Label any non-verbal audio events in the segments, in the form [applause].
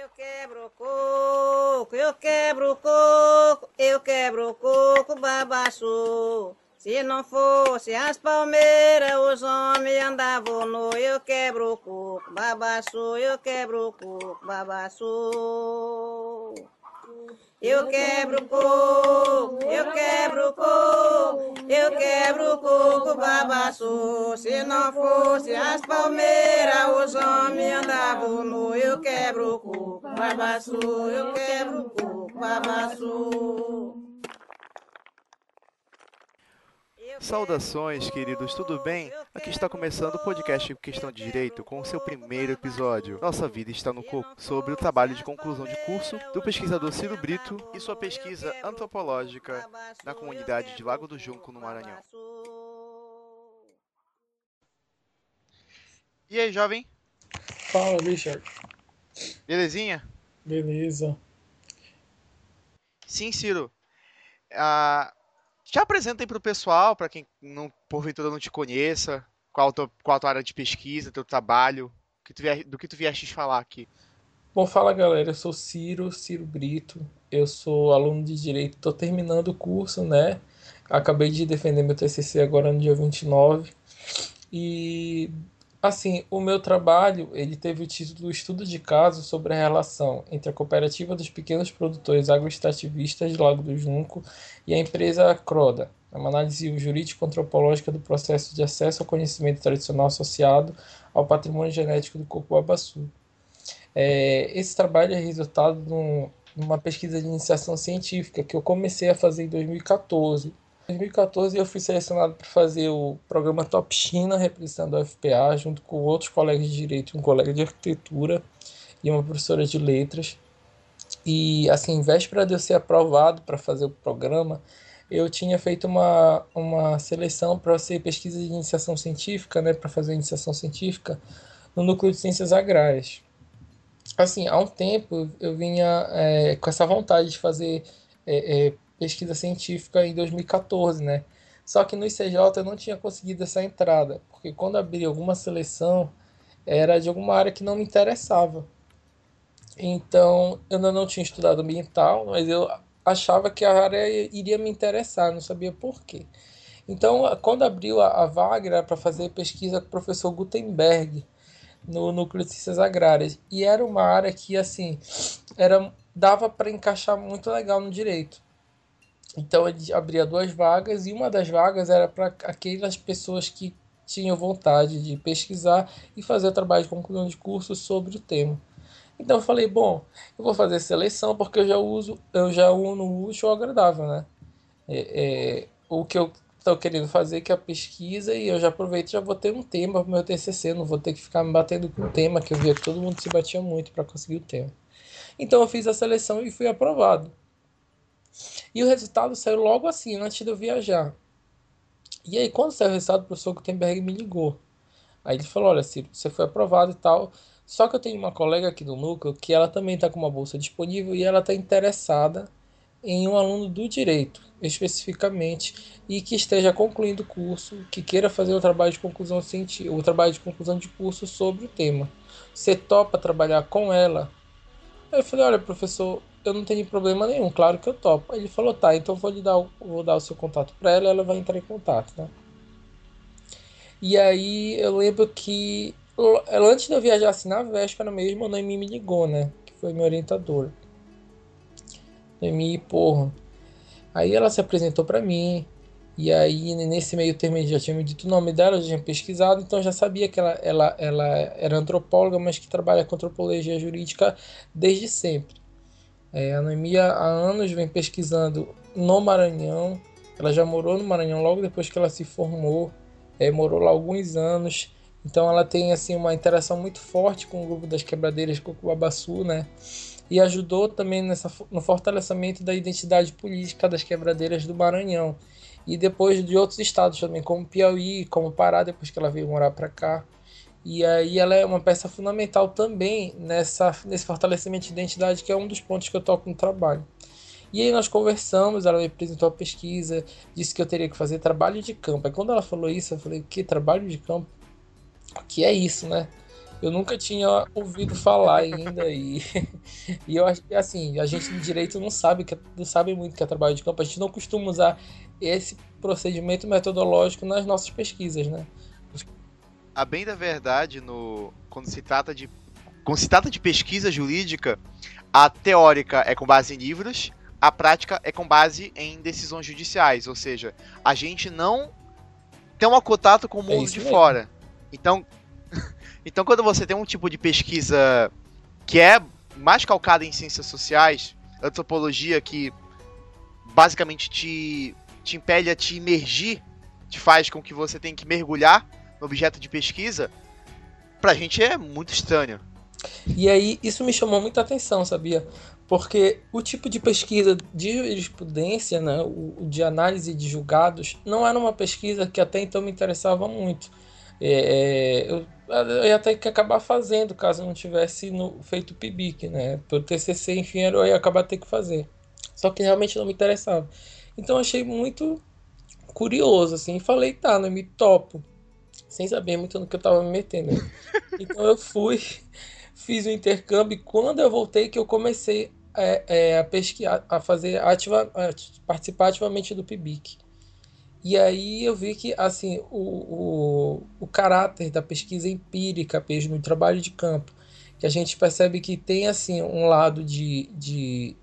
Eu quebro coco, eu quebro coco, eu quebro coco, babaçu. Se não fosse as palmeiras, os homens andavam no eu quebro coco, babaçu, eu quebro coco, babaçu. Eu quebro coco, eu quebro coco, eu quebro coco, babaçu. Se não fosse as palmeiras, os homens andavam no eu quebro coco, babaçu, eu quebro coco, babaçu. Saudações, queridos, tudo bem? Aqui está começando o podcast Questão de Direito com o seu primeiro episódio. Nossa vida está no coco, sobre o trabalho de conclusão de curso do pesquisador Ciro Brito e sua pesquisa antropológica na comunidade de Lago do Junco, no Maranhão. E aí, jovem? Fala, Richard. Belezinha? Beleza. Sim, Ciro. Ah, te apresenta aí para o pessoal, para quem não, porventura não te conheça, qual, tua, qual a tua área de pesquisa, teu trabalho, que tu, do que tu vieste falar aqui. Bom, fala galera, eu sou Ciro, Ciro Brito, eu sou aluno de Direito, estou terminando o curso, né? Acabei de defender meu TCC agora no dia 29, e Assim, o meu trabalho, ele teve o título Estudo de Caso sobre a relação entre a Cooperativa dos Pequenos Produtores Agroextrativistas de Lago do Junco e a empresa Croda, uma análise jurídico-antropológica do processo de acesso ao conhecimento tradicional associado ao patrimônio genético do corpo babaçu. É, esse trabalho é resultado de uma pesquisa de iniciação científica que eu comecei a fazer em 2014 em 2014 eu fui selecionado para fazer o programa Top China, representando a FPA, junto com outros colegas de direito, um colega de arquitetura e uma professora de letras. E assim, véspera de eu ser aprovado para fazer o programa, eu tinha feito uma, uma seleção para ser pesquisa de iniciação científica, né, para fazer iniciação científica no núcleo de ciências agrárias. Assim, há um tempo eu vinha é, com essa vontade de fazer é, é, pesquisa científica em 2014, né? Só que no ICJ eu não tinha conseguido essa entrada, porque quando abri alguma seleção era de alguma área que não me interessava. Então eu ainda não tinha estudado ambiental, mas eu achava que a área iria me interessar, não sabia por quê. Então, quando abriu a, a vaga, era para fazer pesquisa com o professor Gutenberg no Núcleo de Ciências Agrárias. E era uma área que, assim, era, dava para encaixar muito legal no direito. Então ele abria duas vagas e uma das vagas era para aquelas pessoas que tinham vontade de pesquisar e fazer o trabalho de conclusão de curso sobre o tema. Então eu falei, bom, eu vou fazer seleção porque eu já uso, eu já uno útil ao agradável, né? É, é, o que eu estou querendo fazer que é a pesquisa e eu já aproveito já vou ter um tema para meu TCC, não vou ter que ficar me batendo com o tema, que eu via que todo mundo se batia muito para conseguir o tema. Então eu fiz a seleção e fui aprovado. E o resultado saiu logo assim, antes de eu viajar. E aí, quando saiu o resultado, o professor Gutenberg me ligou. Aí ele falou: Olha, Ciro, você foi aprovado e tal. Só que eu tenho uma colega aqui do núcleo que ela também está com uma bolsa disponível e ela está interessada em um aluno do direito, especificamente, e que esteja concluindo o curso, que queira fazer o trabalho de conclusão científica, o trabalho de conclusão de curso sobre o tema. Você topa trabalhar com ela? Aí eu falei: Olha, professor, eu não tenho problema nenhum, claro que eu topo. Ele falou, tá, então vou lhe dar o, vou dar o seu contato para ela, ela vai entrar em contato, né? E aí eu lembro que antes de eu viajar assim na véspera mesmo, a Noemi me ligou, né? Que foi minha orientadora. Noemi, porra. Aí ela se apresentou para mim. E aí, nesse meio termo, ele já tinha me dito o nome dela, eu já tinha pesquisado, então já sabia que ela, ela, ela era antropóloga, mas que trabalha com antropologia jurídica desde sempre. É, a Noemi há anos vem pesquisando no Maranhão. Ela já morou no Maranhão logo depois que ela se formou. É, morou lá alguns anos. Então ela tem assim uma interação muito forte com o grupo das quebradeiras Cocubabaçu, né? E ajudou também nessa, no fortalecimento da identidade política das quebradeiras do Maranhão. E depois de outros estados também, como Piauí, como Pará, depois que ela veio morar para cá. E aí ela é uma peça fundamental também nessa, nesse fortalecimento de identidade, que é um dos pontos que eu toco no trabalho. E aí nós conversamos, ela me apresentou a pesquisa, disse que eu teria que fazer trabalho de campo. Aí quando ela falou isso, eu falei, que trabalho de campo? O que é isso, né? Eu nunca tinha ouvido falar ainda e, [laughs] e eu acho que assim, a gente de direito não sabe não sabe muito que é trabalho de campo, a gente não costuma usar esse procedimento metodológico nas nossas pesquisas, né? A bem da verdade, no quando se trata de quando se trata de pesquisa jurídica, a teórica é com base em livros, a prática é com base em decisões judiciais, ou seja, a gente não tem um contato com o é mundo é de fora. Então, [laughs] então, quando você tem um tipo de pesquisa que é mais calcada em ciências sociais, antropologia que basicamente te, te impele a te imergir, te faz com que você tenha que mergulhar no objeto de pesquisa, pra gente é muito estranho. E aí, isso me chamou muita atenção, sabia? Porque o tipo de pesquisa de jurisprudência, né, o, de análise de julgados, não era uma pesquisa que até então me interessava muito. É, é eu, eu ia ter que acabar fazendo caso não tivesse no, feito o PIBIC, né? Pelo TCC, enfim, eu ia acabar ter que fazer. Só que realmente não me interessava. Então achei muito curioso, assim, falei, tá, não me topo. Sem saber muito no que eu estava me metendo. Então eu fui, [laughs] fiz o intercâmbio e quando eu voltei que eu comecei é, é, a pesquisar, a fazer ativa, a participar ativamente do PIBIC. E aí eu vi que assim o, o, o caráter da pesquisa empírica mesmo, o trabalho de campo, que a gente percebe que tem assim um lado de, de,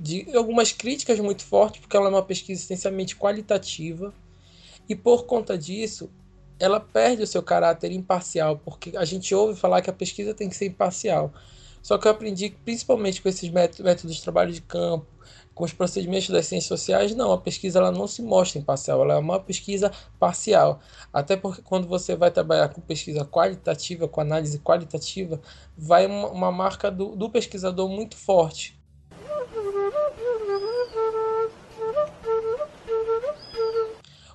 de algumas críticas muito fortes, porque ela é uma pesquisa essencialmente qualitativa, e por conta disso ela perde o seu caráter imparcial, porque a gente ouve falar que a pesquisa tem que ser imparcial. Só que eu aprendi, principalmente com esses métodos de trabalho de campo, com os procedimentos das ciências sociais, não, a pesquisa ela não se mostra imparcial, ela é uma pesquisa parcial. Até porque quando você vai trabalhar com pesquisa qualitativa, com análise qualitativa, vai uma, uma marca do, do pesquisador muito forte.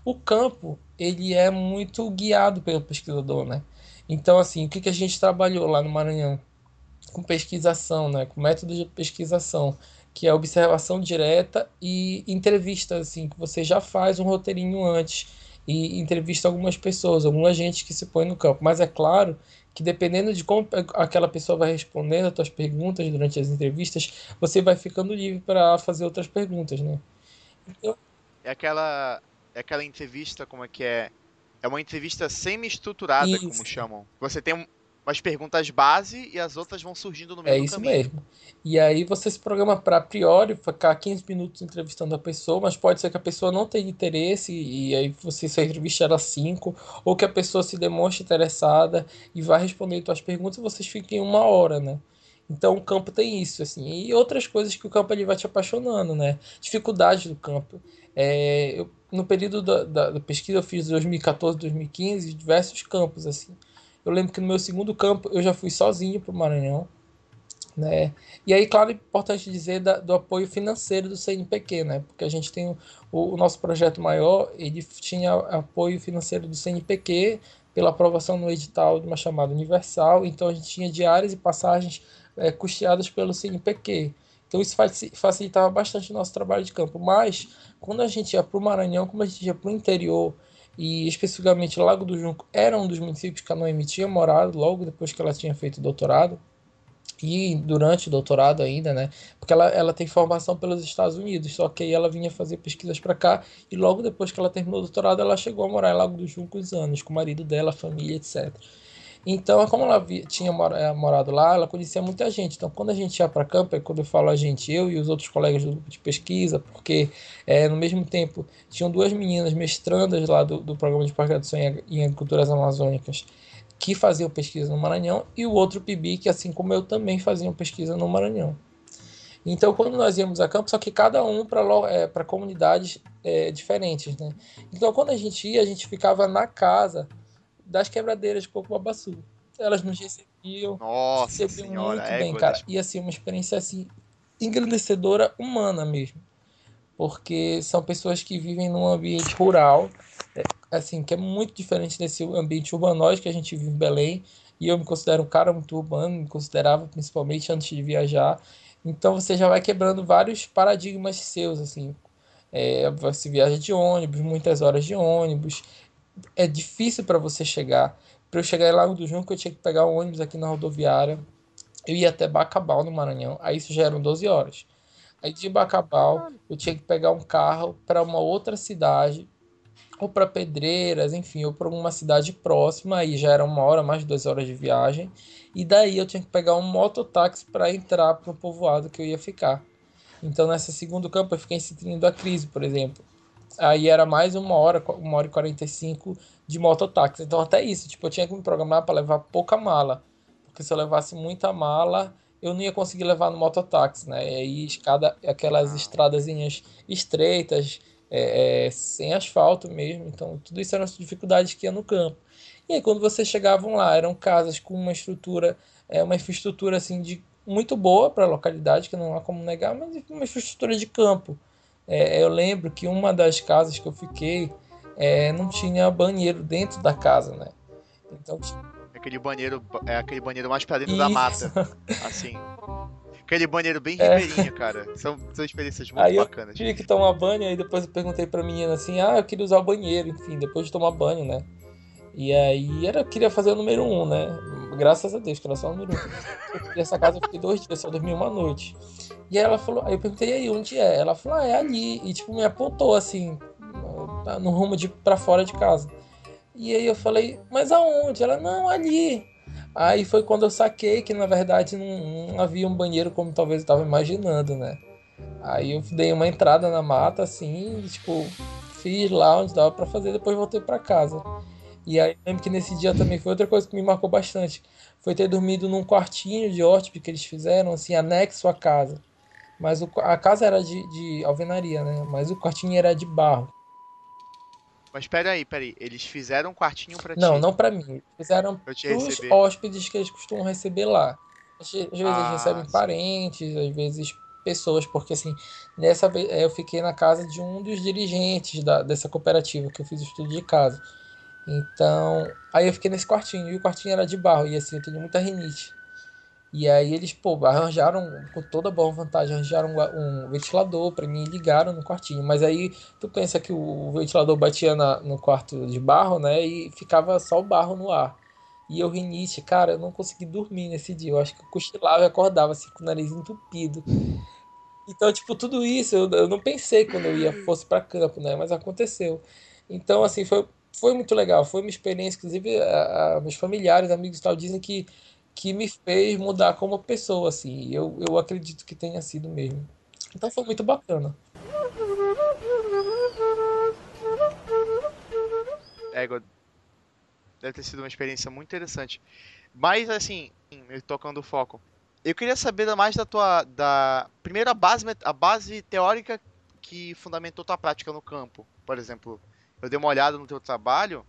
O campo, ele é muito guiado pelo pesquisador, né? Então, assim, o que, que a gente trabalhou lá no Maranhão? com pesquisação, né, com método de pesquisação, que é observação direta e entrevista, assim, que você já faz um roteirinho antes e entrevista algumas pessoas, alguma gente que se põe no campo. Mas é claro que dependendo de como aquela pessoa vai respondendo as suas perguntas durante as entrevistas, você vai ficando livre para fazer outras perguntas, né? Então... É aquela é aquela entrevista como é que é é uma entrevista semi-estruturada, como chamam. Você tem um, umas perguntas base e as outras vão surgindo no meio é do caminho. É isso mesmo. E aí você se programa para a priori ficar 15 minutos entrevistando a pessoa, mas pode ser que a pessoa não tenha interesse e aí você só entrevista ela 5, ou que a pessoa se demonstre interessada e vai responder suas perguntas e vocês fiquem uma hora, né? Então o campo tem isso, assim, e outras coisas que o campo ele vai te apaixonando, né? Dificuldade do campo. É, eu, no período da, da, da pesquisa eu fiz 2014, 2015, diversos campos, assim. Eu lembro que no meu segundo campo eu já fui sozinho para o Maranhão. Né? E aí, claro, é importante dizer da, do apoio financeiro do CNPq, né? Porque a gente tem o, o, nosso projeto maior, ele tinha apoio financeiro do CNPq pela aprovação no edital de uma chamada universal, então a gente tinha diárias e passagens é, custeadas pelo CNPq. Então isso facilitava bastante o nosso trabalho de campo. Mas quando a gente ia para o Maranhão, como a gente ia para o interior e especificamente Lago do Junco era um dos municípios que a Noemi tinha morado logo depois que ela tinha feito o doutorado e durante o doutorado ainda, né? Porque ela, ela tem formação pelos Estados Unidos, só que aí ela vinha fazer pesquisas para cá e logo depois que ela terminou o doutorado ela chegou a morar em Lago do Junco uns anos com o marido dela, família, etc. Então, como ela tinha eh, morado lá, ela conhecia muita gente. Então, quando a gente ia para campo, é quando eu falo a gente, eu e os outros colegas do grupo de pesquisa, porque é, no mesmo tempo tinham duas meninas mestrandas lá do, do programa de pós-graduação em agriculturas amazônicas que faziam pesquisa no Maranhão e o outro PIB que, assim como eu, também faziam pesquisa no Maranhão. Então, quando nós íamos a campo, só que cada um para é, comunidades é, diferentes, né? Então, quando a gente ia, a gente ficava na casa das quebradeiras de Coco Babaçu. Elas nos recebiam, Nossa recebiam senhora, muito bem, cara. E assim, uma experiência assim, engrandecedora humana mesmo. Porque são pessoas que vivem num ambiente rural, é, assim, que é muito diferente desse ambiente urbanóide que a gente vive em Belém. E eu me considero um cara muito urbano, me considerava principalmente antes de viajar. Então você já vai quebrando vários paradigmas seus, assim. É, você viaja de ônibus, muitas horas de ônibus, é difícil para você chegar para eu chegar lá do Junco, eu tinha que pegar um ônibus aqui na rodoviária. Eu ia até Bacabal, no Maranhão. Aí isso já eram 12 horas. Aí de Bacabal, eu tinha que pegar um carro para uma outra cidade, ou para Pedreiras, enfim, ou para alguma cidade próxima. Aí já era uma hora, mais de duas horas de viagem. E daí eu tinha que pegar um mototáxi para entrar para o povoado que eu ia ficar. Então, nessa segundo campo, eu fiquei em da Crise, por exemplo. Aí era mais uma hora, uma hora e 45 de mototáxi. Então, até isso, tipo, eu tinha que me programar para levar pouca mala. Porque se eu levasse muita mala, eu não ia conseguir levar no mototáxi, né? E aí, escada, aquelas estradazinhas estreitas, é, é, sem asfalto mesmo. Então, tudo isso eram as dificuldades que ia no campo. E aí, quando vocês chegavam lá, eram casas com uma estrutura, é, uma infraestrutura assim de muito boa para a localidade, que não há como negar, mas uma infraestrutura de campo. É, eu lembro que uma das casas que eu fiquei é, não tinha banheiro dentro da casa, né? Então aquele banheiro é aquele banheiro mais para dentro Isso. da mata, assim. Aquele banheiro bem é. ribeirinho, é. cara. São, são experiências muito aí bacanas. Eu tive que tomar banho, aí depois eu perguntei pra menina assim, ah, eu queria usar o banheiro, enfim, depois de tomar banho, né? E aí era, eu queria fazer o número um, né? Graças a Deus, que era só o número um. E essa casa eu fiquei dois dias, só dormi uma noite. E aí ela falou, aí eu perguntei aí onde é? Ela falou, ah, é ali. E tipo, me apontou assim, no rumo de para fora de casa. E aí eu falei, mas aonde? Ela, não, ali. Aí foi quando eu saquei que na verdade não, não havia um banheiro como talvez eu estava imaginando, né? Aí eu dei uma entrada na mata assim, tipo, fiz lá onde dava para fazer, depois voltei para casa. E aí lembro que nesse dia também foi outra coisa que me marcou bastante. Foi ter dormido num quartinho de hóspede que eles fizeram, assim, anexo à casa. Mas o, a casa era de, de alvenaria, né? Mas o quartinho era de barro. Mas peraí, peraí. Eles fizeram um quartinho pra ti? Não, não pra mim. Fizeram pros hóspedes que eles costumam receber lá. Às vezes ah, eles recebem sim. parentes, às vezes pessoas, porque assim, nessa vez eu fiquei na casa de um dos dirigentes da, dessa cooperativa que eu fiz o estudo de casa. Então, aí eu fiquei nesse quartinho, e o quartinho era de barro, e assim, eu tenho muita rinite. E aí eles, pô, arranjaram, com toda boa vontade, arranjaram um, ventilador para mim e ligaram no quartinho. Mas aí tu pensa que o ventilador batia na, no quarto de barro, né, e ficava só o barro no ar. E eu rinite, cara, eu não consegui dormir nesse dia. Eu acho que eu cochilava e acordava assim com o nariz entupido. Então, tipo, tudo isso eu, eu não pensei quando eu ia fosse para campo, né? Mas aconteceu. Então, assim, foi foi muito legal, foi uma experiência, inclusive a, a, meus familiares, amigos e tal, dizem que, que me fez mudar como pessoa, assim, eu, eu acredito que tenha sido mesmo. Então foi muito bacana. Égua, deve ter sido uma experiência muito interessante. Mas, assim, tocando o foco, eu queria saber mais da tua, da primeira base, a base teórica que fundamentou tua prática no campo, por exemplo, eu dei uma olhada no teu trabalho,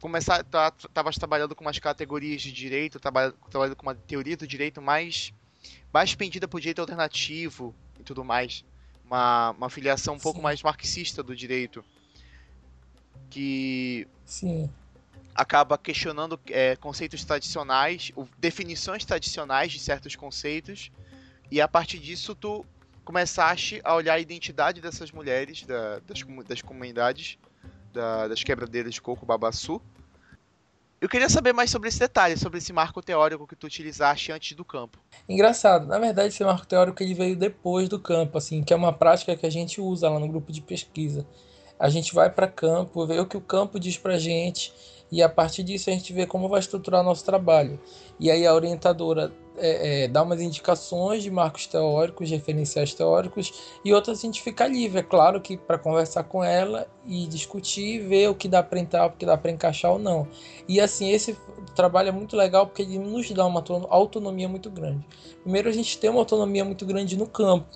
começar, tá, tava trabalhando com umas categorias de direito, trabalhando, trabalhando com uma teoria do direito mais mais pendida para o direito alternativo e tudo mais, uma, uma filiação um Sim. pouco mais marxista do direito, que Sim. acaba questionando é, conceitos tradicionais, definições tradicionais de certos conceitos, e a partir disso tu começaste a olhar a identidade dessas mulheres, da, das, das comunidades, da, das quebradeiras de coco Babaçu. Eu queria saber mais sobre esse detalhe, sobre esse marco teórico que tu utilizaste antes do campo. Engraçado, na verdade esse marco teórico ele veio depois do campo, assim, que é uma prática que a gente usa lá no grupo de pesquisa. A gente vai para campo, vê o que o campo diz para gente e a partir disso a gente vê como vai estruturar nosso trabalho. E aí a orientadora é, é, dá umas indicações de marcos teóricos, referenciais teóricos, e outras a gente fica livre, é claro que para conversar com ela e discutir, ver o que dá para entrar, o que dá para encaixar ou não. E assim, esse trabalho é muito legal porque ele nos dá uma autonomia muito grande. Primeiro, a gente tem uma autonomia muito grande no campo,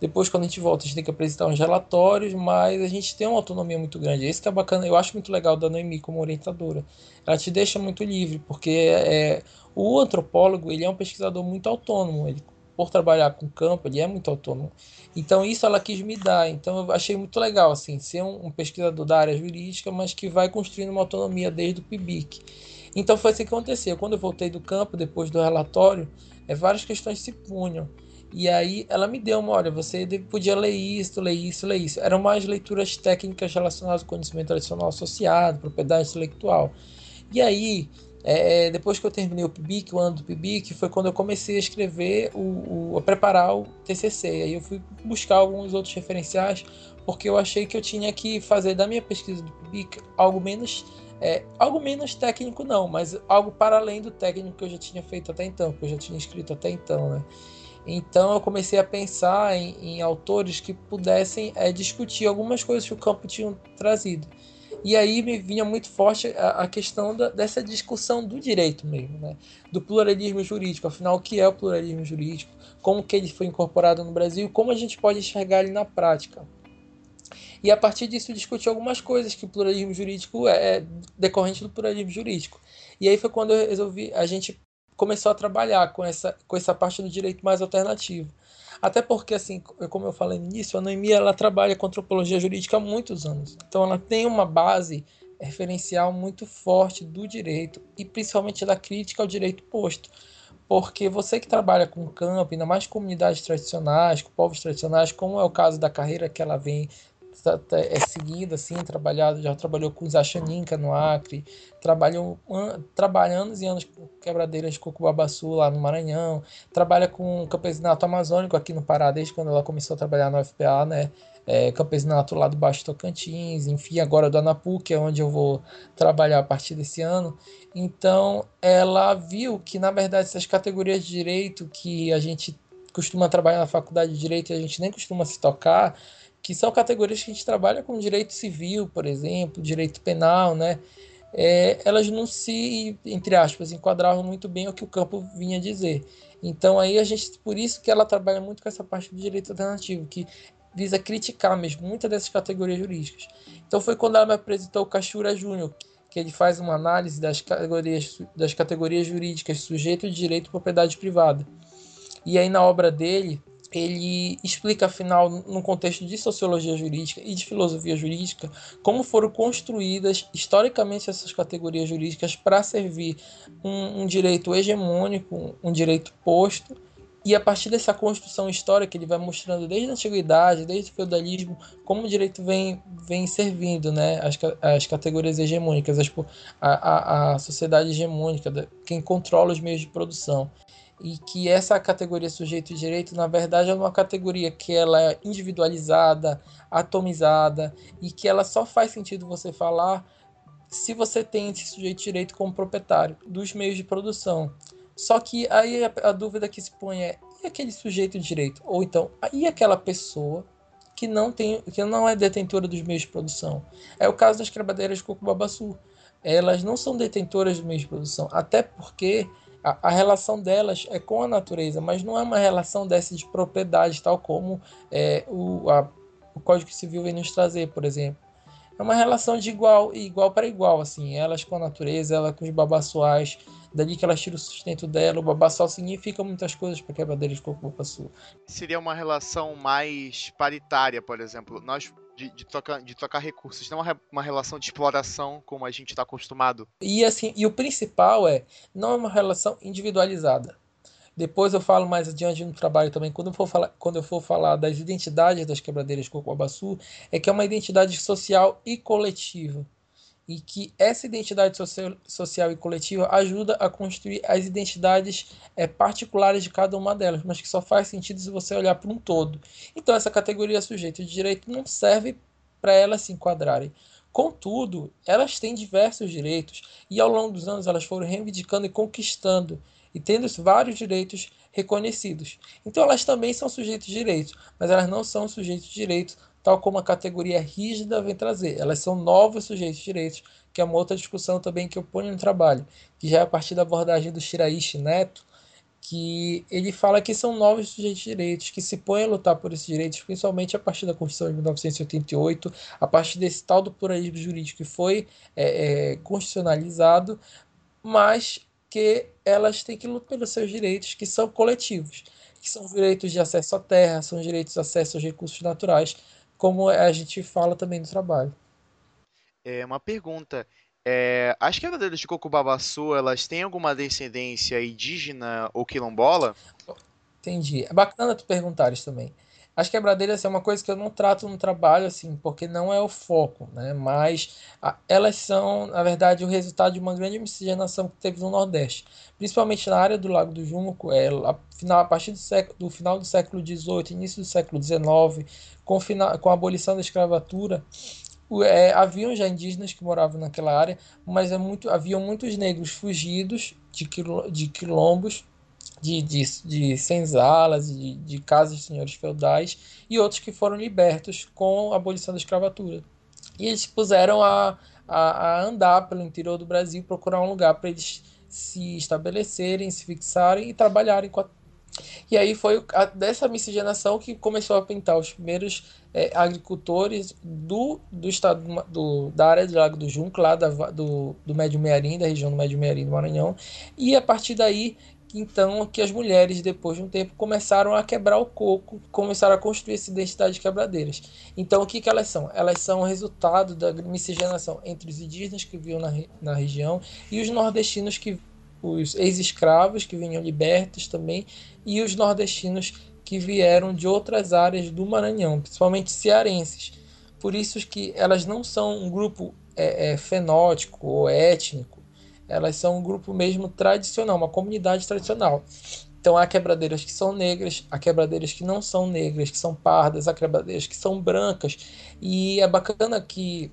depois, quando a gente volta, a gente tem que apresentar uns relatórios, mas a gente tem uma autonomia muito grande. Esse que é bacana, eu acho muito legal da Noemi como orientadora. Ela te deixa muito livre, porque é, o antropólogo ele é um pesquisador muito autônomo. Ele, por trabalhar com campo, ele é muito autônomo. Então, isso ela quis me dar. Então, eu achei muito legal, assim, ser um, um pesquisador da área jurídica, mas que vai construindo uma autonomia desde o PIBIC. Então, foi assim que aconteceu. Quando eu voltei do campo, depois do relatório, é, várias questões se punham. E aí ela me deu uma, olha, você podia ler isso, ler isso, ler isso. Eram mais leituras técnicas relacionadas ao conhecimento tradicional associado, propriedade intelectual. E aí, é, é, depois que eu terminei o PIBIC, o ano do PIBIC, foi quando eu comecei a escrever, o, o, a preparar o TCC. Aí eu fui buscar alguns outros referenciais, porque eu achei que eu tinha que fazer da minha pesquisa do PIBIC algo menos, é, algo menos técnico não, mas algo para além do técnico que eu já tinha feito até então, que eu já tinha escrito até então, né? Então eu comecei a pensar em, em autores que pudessem é, discutir algumas coisas que o campo tinha trazido. E aí me vinha muito forte a, a questão da, dessa discussão do direito mesmo, né? do pluralismo jurídico. Afinal, o que é o pluralismo jurídico? Como que ele foi incorporado no Brasil? Como a gente pode enxergar ele na prática? E a partir disso discutir algumas coisas que o pluralismo jurídico é, é decorrente do pluralismo jurídico. E aí foi quando eu resolvi, a gente começou a trabalhar com essa, com essa parte do direito mais alternativo. Até porque, assim, como eu falei no início, a Noemi ela trabalha com antropologia jurídica há muitos anos. Então ela tem uma base referencial muito forte do direito e principalmente da crítica ao direito posto. Porque você que trabalha com campo, ainda mais comunidades tradicionais, com povos tradicionais, como é o caso da carreira que ela vem é seguida, assim, trabalhado, já trabalhou com Zaxaninca no Acre, trabalhou an, trabalha anos e anos com quebradeiras de Cocubabaçu lá no Maranhão, trabalha com campesinato amazônico aqui no Pará desde quando ela começou a trabalhar no FPA, né? É, campesinato lá do Baixo Tocantins, enfim, agora do Anapu, que é onde eu vou trabalhar a partir desse ano. Então, ela viu que, na verdade, essas categorias de direito que a gente costuma trabalhar na faculdade de direito e a gente nem costuma se tocar, que são categorias que a gente trabalha com direito civil, por exemplo, direito penal, né? É, elas não se, entre aspas, enquadravam muito bem o que o campo vinha dizer. Então aí a gente, por isso que ela trabalha muito com essa parte do direito alternativo, que visa criticar mesmo muitas dessas categorias jurídicas. Então foi quando ela me apresentou o Cachura Júnior, que ele faz uma análise das categorias, das categorias jurídicas sujeito direito e propriedade privada. E aí na obra dele, ele explica, afinal, no contexto de sociologia jurídica e de filosofia jurídica, como foram construídas historicamente essas categorias jurídicas para servir um, um, direito hegemônico, um direito posto, e a partir dessa construção histórica, ele vai mostrando desde a antiguidade, desde o feudalismo, como o direito vem, vem servindo né, as, as categorias hegemônicas, as, a, a, a sociedade hegemônica, quem controla os meios de produção e que essa categoria sujeito de direito, na verdade, é uma categoria que ela é individualizada, atomizada e que ela só faz sentido você falar se você tem esse sujeito de direito como proprietário dos meios de produção. Só que aí a, a dúvida que se põe é e aquele sujeito de direito? Ou então, e aquela pessoa que não tem, que não é detentora dos meios de produção? É o caso das cravadeiras de Cocubabaçu. Elas não são detentoras dos meios de produção, até porque a, a, relação delas é com a natureza, mas não é uma relação dessa de propriedade, tal como é, o, a, o Código Civil vem nos trazer, por exemplo. É uma relação de igual igual para igual, assim, elas com a natureza, ela com os babaçoais, dali que elas tiram o sustento dela. O babaçal significa muitas coisas para quebradeira de coco babaçu. Seria uma relação mais paritária, por exemplo. Nós de, de, trocar, de trocar recursos, não uma, uma relação de exploração como a gente está acostumado. E assim, e o principal é não é uma relação individualizada. Depois eu falo mais adiante no trabalho também, quando eu for falar, quando eu for falar das identidades das quebradeiras de Cocoabaçu, é que é uma identidade social e coletiva e que essa identidade social, social e coletiva ajuda a construir as identidades é, particulares de cada uma delas, mas que só faz sentido se você olhar para um todo. Então, essa categoria sujeito de direito não serve para elas se enquadrarem. Contudo, elas têm diversos direitos e ao longo dos anos elas foram reivindicando e conquistando e tendo vários direitos reconhecidos. Então elas também são sujeitos de direitos, mas elas não são sujeitos de direitos tal como a categoria rígida vem trazer. Elas são novos sujeitos de direitos, que é uma outra discussão também que eu ponho no trabalho, que já é a partir da abordagem do Shiraishi Neto, que ele fala que são novos sujeitos de direitos, que se põem a lutar por esses direitos, principalmente a partir da Constituição de 1988, a partir desse tal do pluralismo jurídico que foi é, é, constitucionalizado, mas que elas têm que lutar pelos seus direitos, que são coletivos, que são direitos de acesso à terra, são direitos de acesso aos recursos naturais, como a gente fala também do trabalho. É uma pergunta. É, as quebradeiras de Cocubabaçu, elas têm alguma descendência indígena ou quilombola? Entendi. É bacana tu perguntares também. As quebradeiras é uma coisa que eu não trato no trabalho, assim, porque não é o foco, né? Mas a, elas são, na verdade, o resultado de uma grande miscigenação que teve no Nordeste. Principalmente na área do Lago do Junco, é, a, final, a partir do, século, do final do século XVIII, início do século XIX, com, final, com a abolição da escravatura, é, haviam já indígenas que moravam naquela área, mas é muito, haviam muitos negros fugidos de, de quilombos de, de, de senzalas, de, de casas de senhores feudais, e outros que foram libertos com a abolição da escravatura. E eles puseram a, a, a andar pelo interior do Brasil, procurar um lugar para eles se estabelecerem, se fixarem e trabalharem com a e aí foi a, dessa miscigenação que começou a pintar os primeiros é, agricultores do, do estado do, da área do Lago do Junco, lá da, do, do Médio Mearim, da região do Médio Mearim do Maranhão. E a partir daí então que as mulheres, depois de um tempo, começaram a quebrar o coco, começaram a construir essa identidade de quebradeiras. Então, o que, que elas são? Elas são o resultado da miscigenação entre os indígenas que viviam na, na região e os nordestinos, que os ex-escravos que vinham libertos também, e os nordestinos que vieram de outras áreas do Maranhão, principalmente cearenses. Por isso que elas não são um grupo é, é, fenótico ou étnico, elas são um grupo mesmo tradicional, uma comunidade tradicional. Então há quebradeiras que são negras, há quebradeiras que não são negras, que são pardas, há quebradeiras que são brancas. E é bacana que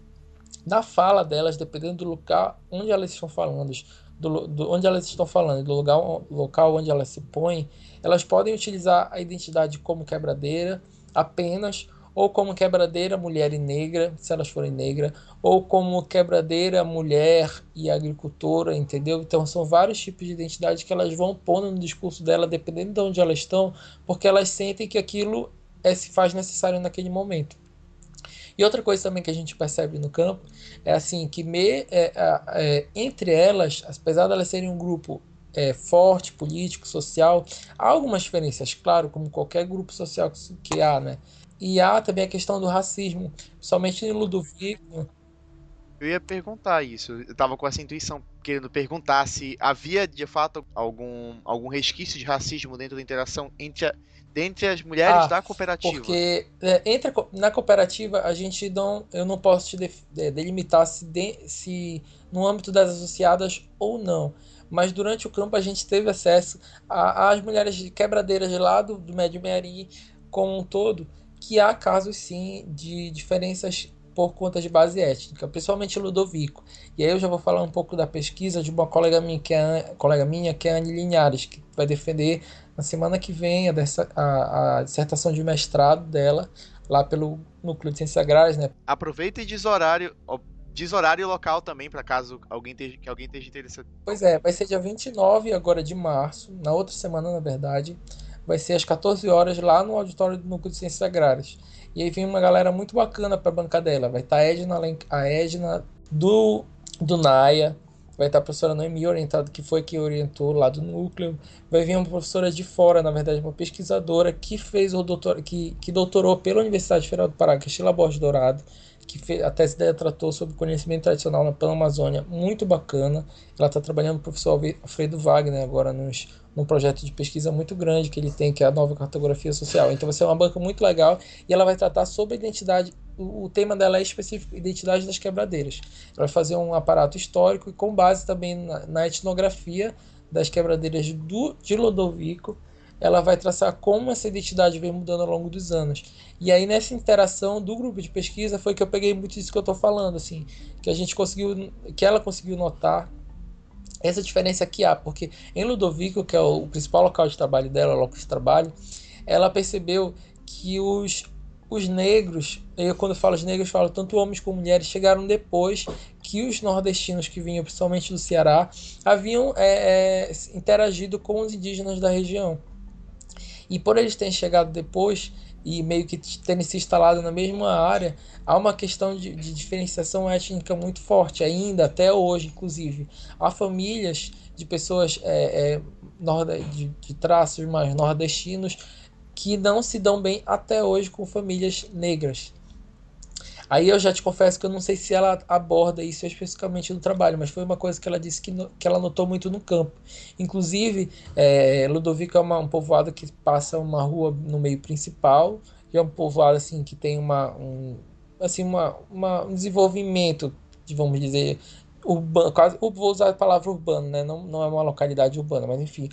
na fala delas, dependendo do local onde elas estão falando, do, do onde elas estão falando, do lugar, local onde elas se põem, elas podem utilizar a identidade como quebradeira apenas ou como quebradeira mulher e negra, se elas forem negras, ou como quebradeira mulher e agricultora, entendeu? Então são vários tipos de identidade que elas vão pondo no discurso dela, dependendo de onde elas estão, porque elas sentem que aquilo é, se faz necessário naquele momento. E outra coisa também que a gente percebe no campo é assim que me, é, é, entre elas, apesar de elas serem um grupo é, forte, político, social, há algumas diferenças, claro, como qualquer grupo social que, que há, né? E há também a questão do racismo, somente em Ludovico. Eu ia perguntar isso. Eu estava com essa intuição, querendo perguntar se havia de fato algum, algum resquício de racismo dentro da interação entre, a, entre as mulheres ah, da cooperativa. Porque é, entre a, na cooperativa a gente não. Eu não posso te de, de, delimitar se, de, se no âmbito das associadas ou não. Mas durante o campo a gente teve acesso às mulheres de quebradeiras de lado do Médio Mearim como um todo que há casos sim de diferenças por conta de base étnica, principalmente Ludovico. E aí eu já vou falar um pouco da pesquisa de uma colega minha, que é, colega minha, que é a Anne Linhares, que vai defender na semana que vem a, dessa, a, a dissertação de mestrado dela, lá pelo Núcleo de Ciências Agrárias. Né? Aproveita e diz horário, diz horário local também, para caso alguém esteja, que alguém esteja interessado. Pois é, vai ser dia 29 agora de março, na outra semana, na verdade vai ser às 14 horas lá no auditório do Núcleo de Ciências Agrárias. E aí vem uma galera muito bacana para bancar dela. Vai estar tá a Edna, a Edna do, do NAIA, vai estar tá a professora Noemi orientada, que foi quem orientou lá do núcleo. Vai vir uma professora de fora, na verdade, uma pesquisadora que fez o doutor, que, que doutorou pela Universidade Federal do Pará, que é Borges Dourado, que a tese dela tratou sobre conhecimento tradicional na Pan-Amazônia, muito bacana. Ela está trabalhando com o professor Alfredo Wagner agora nos num projeto de pesquisa muito grande que ele tem, que é a nova cartografia social. Então vai ser uma banca muito legal e ela vai tratar sobre identidade. O, o tema dela é específico, identidade das quebradeiras. Ela vai fazer um aparato histórico e com base também na, na etnografia das quebradeiras do, de Lodovico, ela vai traçar como essa identidade vem mudando ao longo dos anos. E aí nessa interação do grupo de pesquisa foi que eu peguei muito disso que eu estou falando, assim, que a gente conseguiu, que ela conseguiu notar essa diferença que há, porque em Ludovico, que é o principal local de trabalho dela, o local de trabalho, ela percebeu que os, os negros, eu quando falo os negros, falo tanto homens como mulheres, chegaram depois que os nordestinos que vinham principalmente do Ceará haviam é, é, interagido com os indígenas da região. E por eles terem chegado depois, e meio que terem se instalado na mesma área, há uma questão de, de, diferenciação étnica muito forte, ainda até hoje, inclusive. Há famílias de pessoas é, é, de, de traços mais nordestinos que não se dão bem até hoje com famílias negras. Aí eu já te confesso que eu não sei se ela aborda isso especificamente no trabalho, mas foi uma coisa que ela disse que, no, que ela notou muito no campo. Inclusive, é, Ludovico é uma, um povoado que passa uma rua no meio principal, já é um povoado assim que tem uma um, assim uma, uma um desenvolvimento, vamos dizer, urbano, quase, vou usar a palavra urbano, né? Não, não é uma localidade urbana, mas enfim.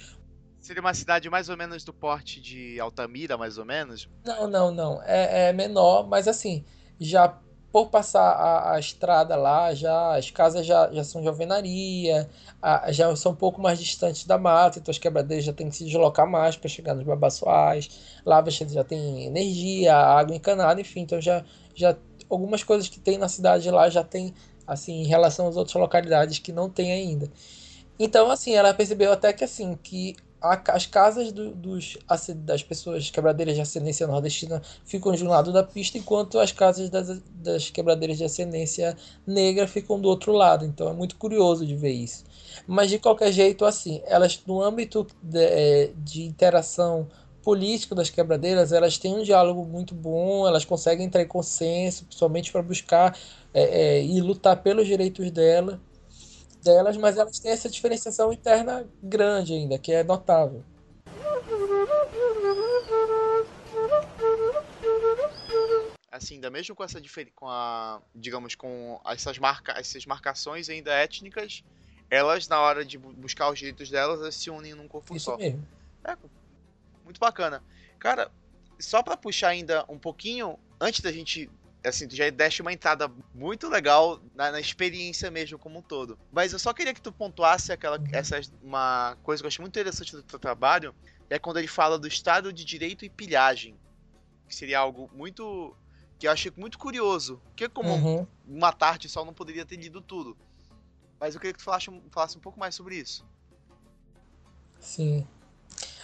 Seria uma cidade mais ou menos do porte de Altamira, mais ou menos? Não, não, não. É, é menor, mas assim, já por passar a, a, estrada lá, já as casas já, já são de alvenaria, a, já são um pouco mais distantes da mata, então as quebradeiras já têm que se deslocar mais para chegar nos babaçoais. Lá você já tem energia, água encanada, enfim, então já, já algumas coisas que tem na cidade lá já tem assim, em relação às outras localidades que não tem ainda. Então, assim, ela percebeu até que, assim, que a, as casas do, dos, das pessoas quebradeiras de ascendência nordestina ficam de um lado da pista, enquanto as casas das, das quebradeiras de ascendência negra ficam do outro lado. Então, é muito curioso de ver isso. Mas, de qualquer jeito, assim, elas, no âmbito de, é, de interação político das quebradeiras, elas têm um diálogo muito bom, elas conseguem entrar em consenso, principalmente para buscar é, é, e lutar pelos direitos dela, delas, mas elas têm essa diferenciação interna grande ainda, que é notável. Assim, ainda mesmo com essa com a, digamos, com essas, marca, essas marcações ainda étnicas, elas, na hora de buscar os direitos delas, elas se unem num corpo Isso só. Mesmo. É, muito bacana. Cara, só para puxar ainda um pouquinho, antes da gente. Assim, tu já deste uma entrada muito legal na, na, experiência mesmo como um todo. Mas eu só queria que tu pontuasse aquela, essa, uma coisa que eu acho muito interessante do teu trabalho, é quando ele fala do Estado de Direito e pilhagem. Que seria algo muito. que eu achei muito curioso. Porque como uhum. uma tarde só não poderia ter lido tudo. Mas eu queria que tu falasse, falasse um pouco mais sobre isso. Sim.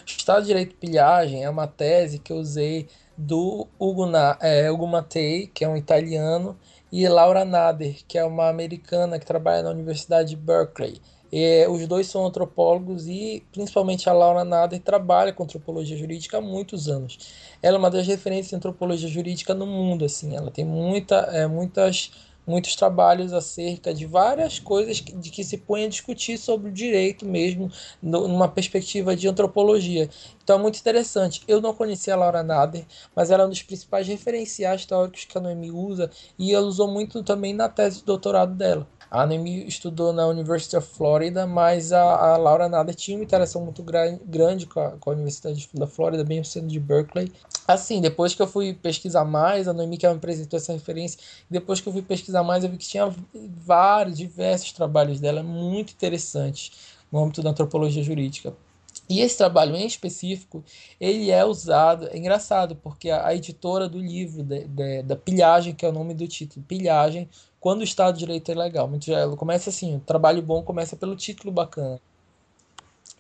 Estado de Direito de Pilhagem é uma tese que eu usei do Hugo, é, Hugo Mattei, que é um italiano, e Laura Nader, que é uma americana que trabalha na Universidade de Berkeley. E, os dois são antropólogos e, principalmente, a Laura Nader trabalha com antropologia jurídica há muitos anos. Ela é uma das referências em antropologia jurídica no mundo. Assim, ela tem muita, é, muitas muitos trabalhos acerca de várias coisas de que se põe a discutir sobre o direito mesmo, numa perspectiva de antropologia. Então é muito interessante. Eu não conhecia a Laura Nader, mas ela é um dos principais referenciais teóricos que a Noemi usa e ela usou muito também na tese de doutorado dela. A Noemi estudou na University of Florida, mas a, a Laura Nader tinha uma interação muito gra grande com a, com a Universidade da Flórida, bem sendo de Berkeley. Assim, depois que eu fui pesquisar mais, a Noemi que me apresentou essa referência, depois que eu fui pesquisar mais, eu vi que tinha vários, diversos trabalhos dela muito interessantes no âmbito da antropologia jurídica. E esse trabalho em específico, ele é usado, é engraçado, porque a, a editora do livro, de, de, da Pilhagem, que é o nome do título, Pilhagem, quando o Estado de Direito é legal. Muito começa assim, o trabalho bom começa pelo título bacana.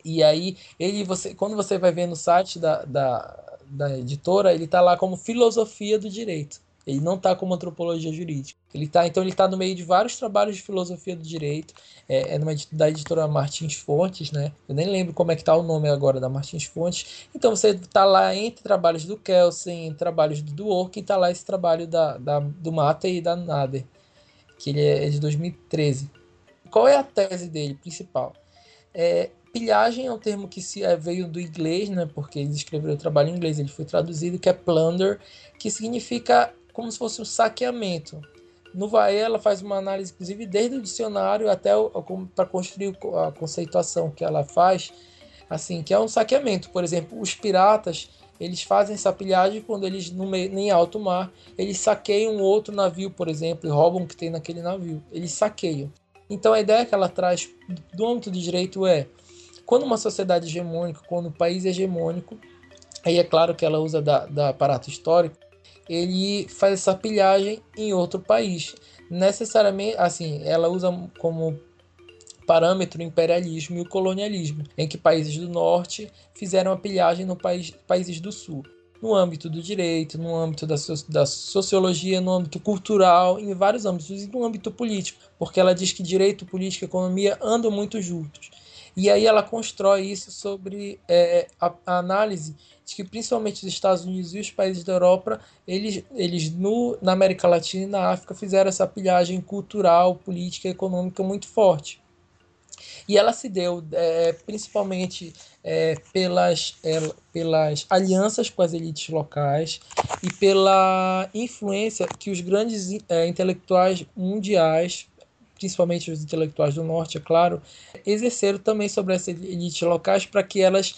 E aí, ele, você, quando você vai ver no site da, da, da editora, ele está lá como filosofia do direito. Ele não está como antropologia jurídica. Ele tá, então ele está no meio de vários trabalhos de filosofia do direito. É, é numa, da editora Martins Fontes, né? Eu nem lembro como é que está o nome agora da Martins Fontes. Então você está lá entre trabalhos do Kelsen, trabalhos do Dwork, e está lá esse trabalho da, da, do Mata e da Nader que ele é de 2013. Qual é a tese dele principal? É, pilhagem é um termo que se é, veio do inglês, né, porque ele escreveu o trabalho em inglês, ele foi traduzido, que é plunder, que significa como se fosse um saqueamento. No VAE ela faz uma análise, inclusive, desde o dicionário até para construir a conceituação que ela faz, assim, que é um saqueamento. Por exemplo, os piratas eles fazem essa pilhagem quando eles, no meio, em alto mar, eles saqueiam outro navio, por exemplo, e roubam o que tem naquele navio. Eles saqueiam. Então a ideia que ela traz do âmbito de direito é quando uma sociedade hegemônica, quando o país é hegemônico, aí é claro que ela usa da, da aparato histórico, ele faz essa pilhagem em outro país. Necessariamente, assim, ela usa como parâmetro o imperialismo e o colonialismo, em que países do norte fizeram a pilhagem no país, países do sul. No âmbito do direito, no âmbito da, so, da sociologia, no âmbito cultural, em vários âmbitos, e no âmbito político, porque ela diz que direito, política e economia andam muito juntos. E aí ela constrói isso sobre é, a, a, análise de que principalmente os Estados Unidos e os países da Europa, eles, eles no, na América Latina e na África fizeram essa pilhagem cultural, política e econômica muito forte. E ela se deu é, principalmente é, pelas, é, pelas alianças com as elites locais e pela influência que os grandes é, intelectuais mundiais, principalmente os intelectuais do Norte, é claro, exerceram também sobre essas elites locais para que elas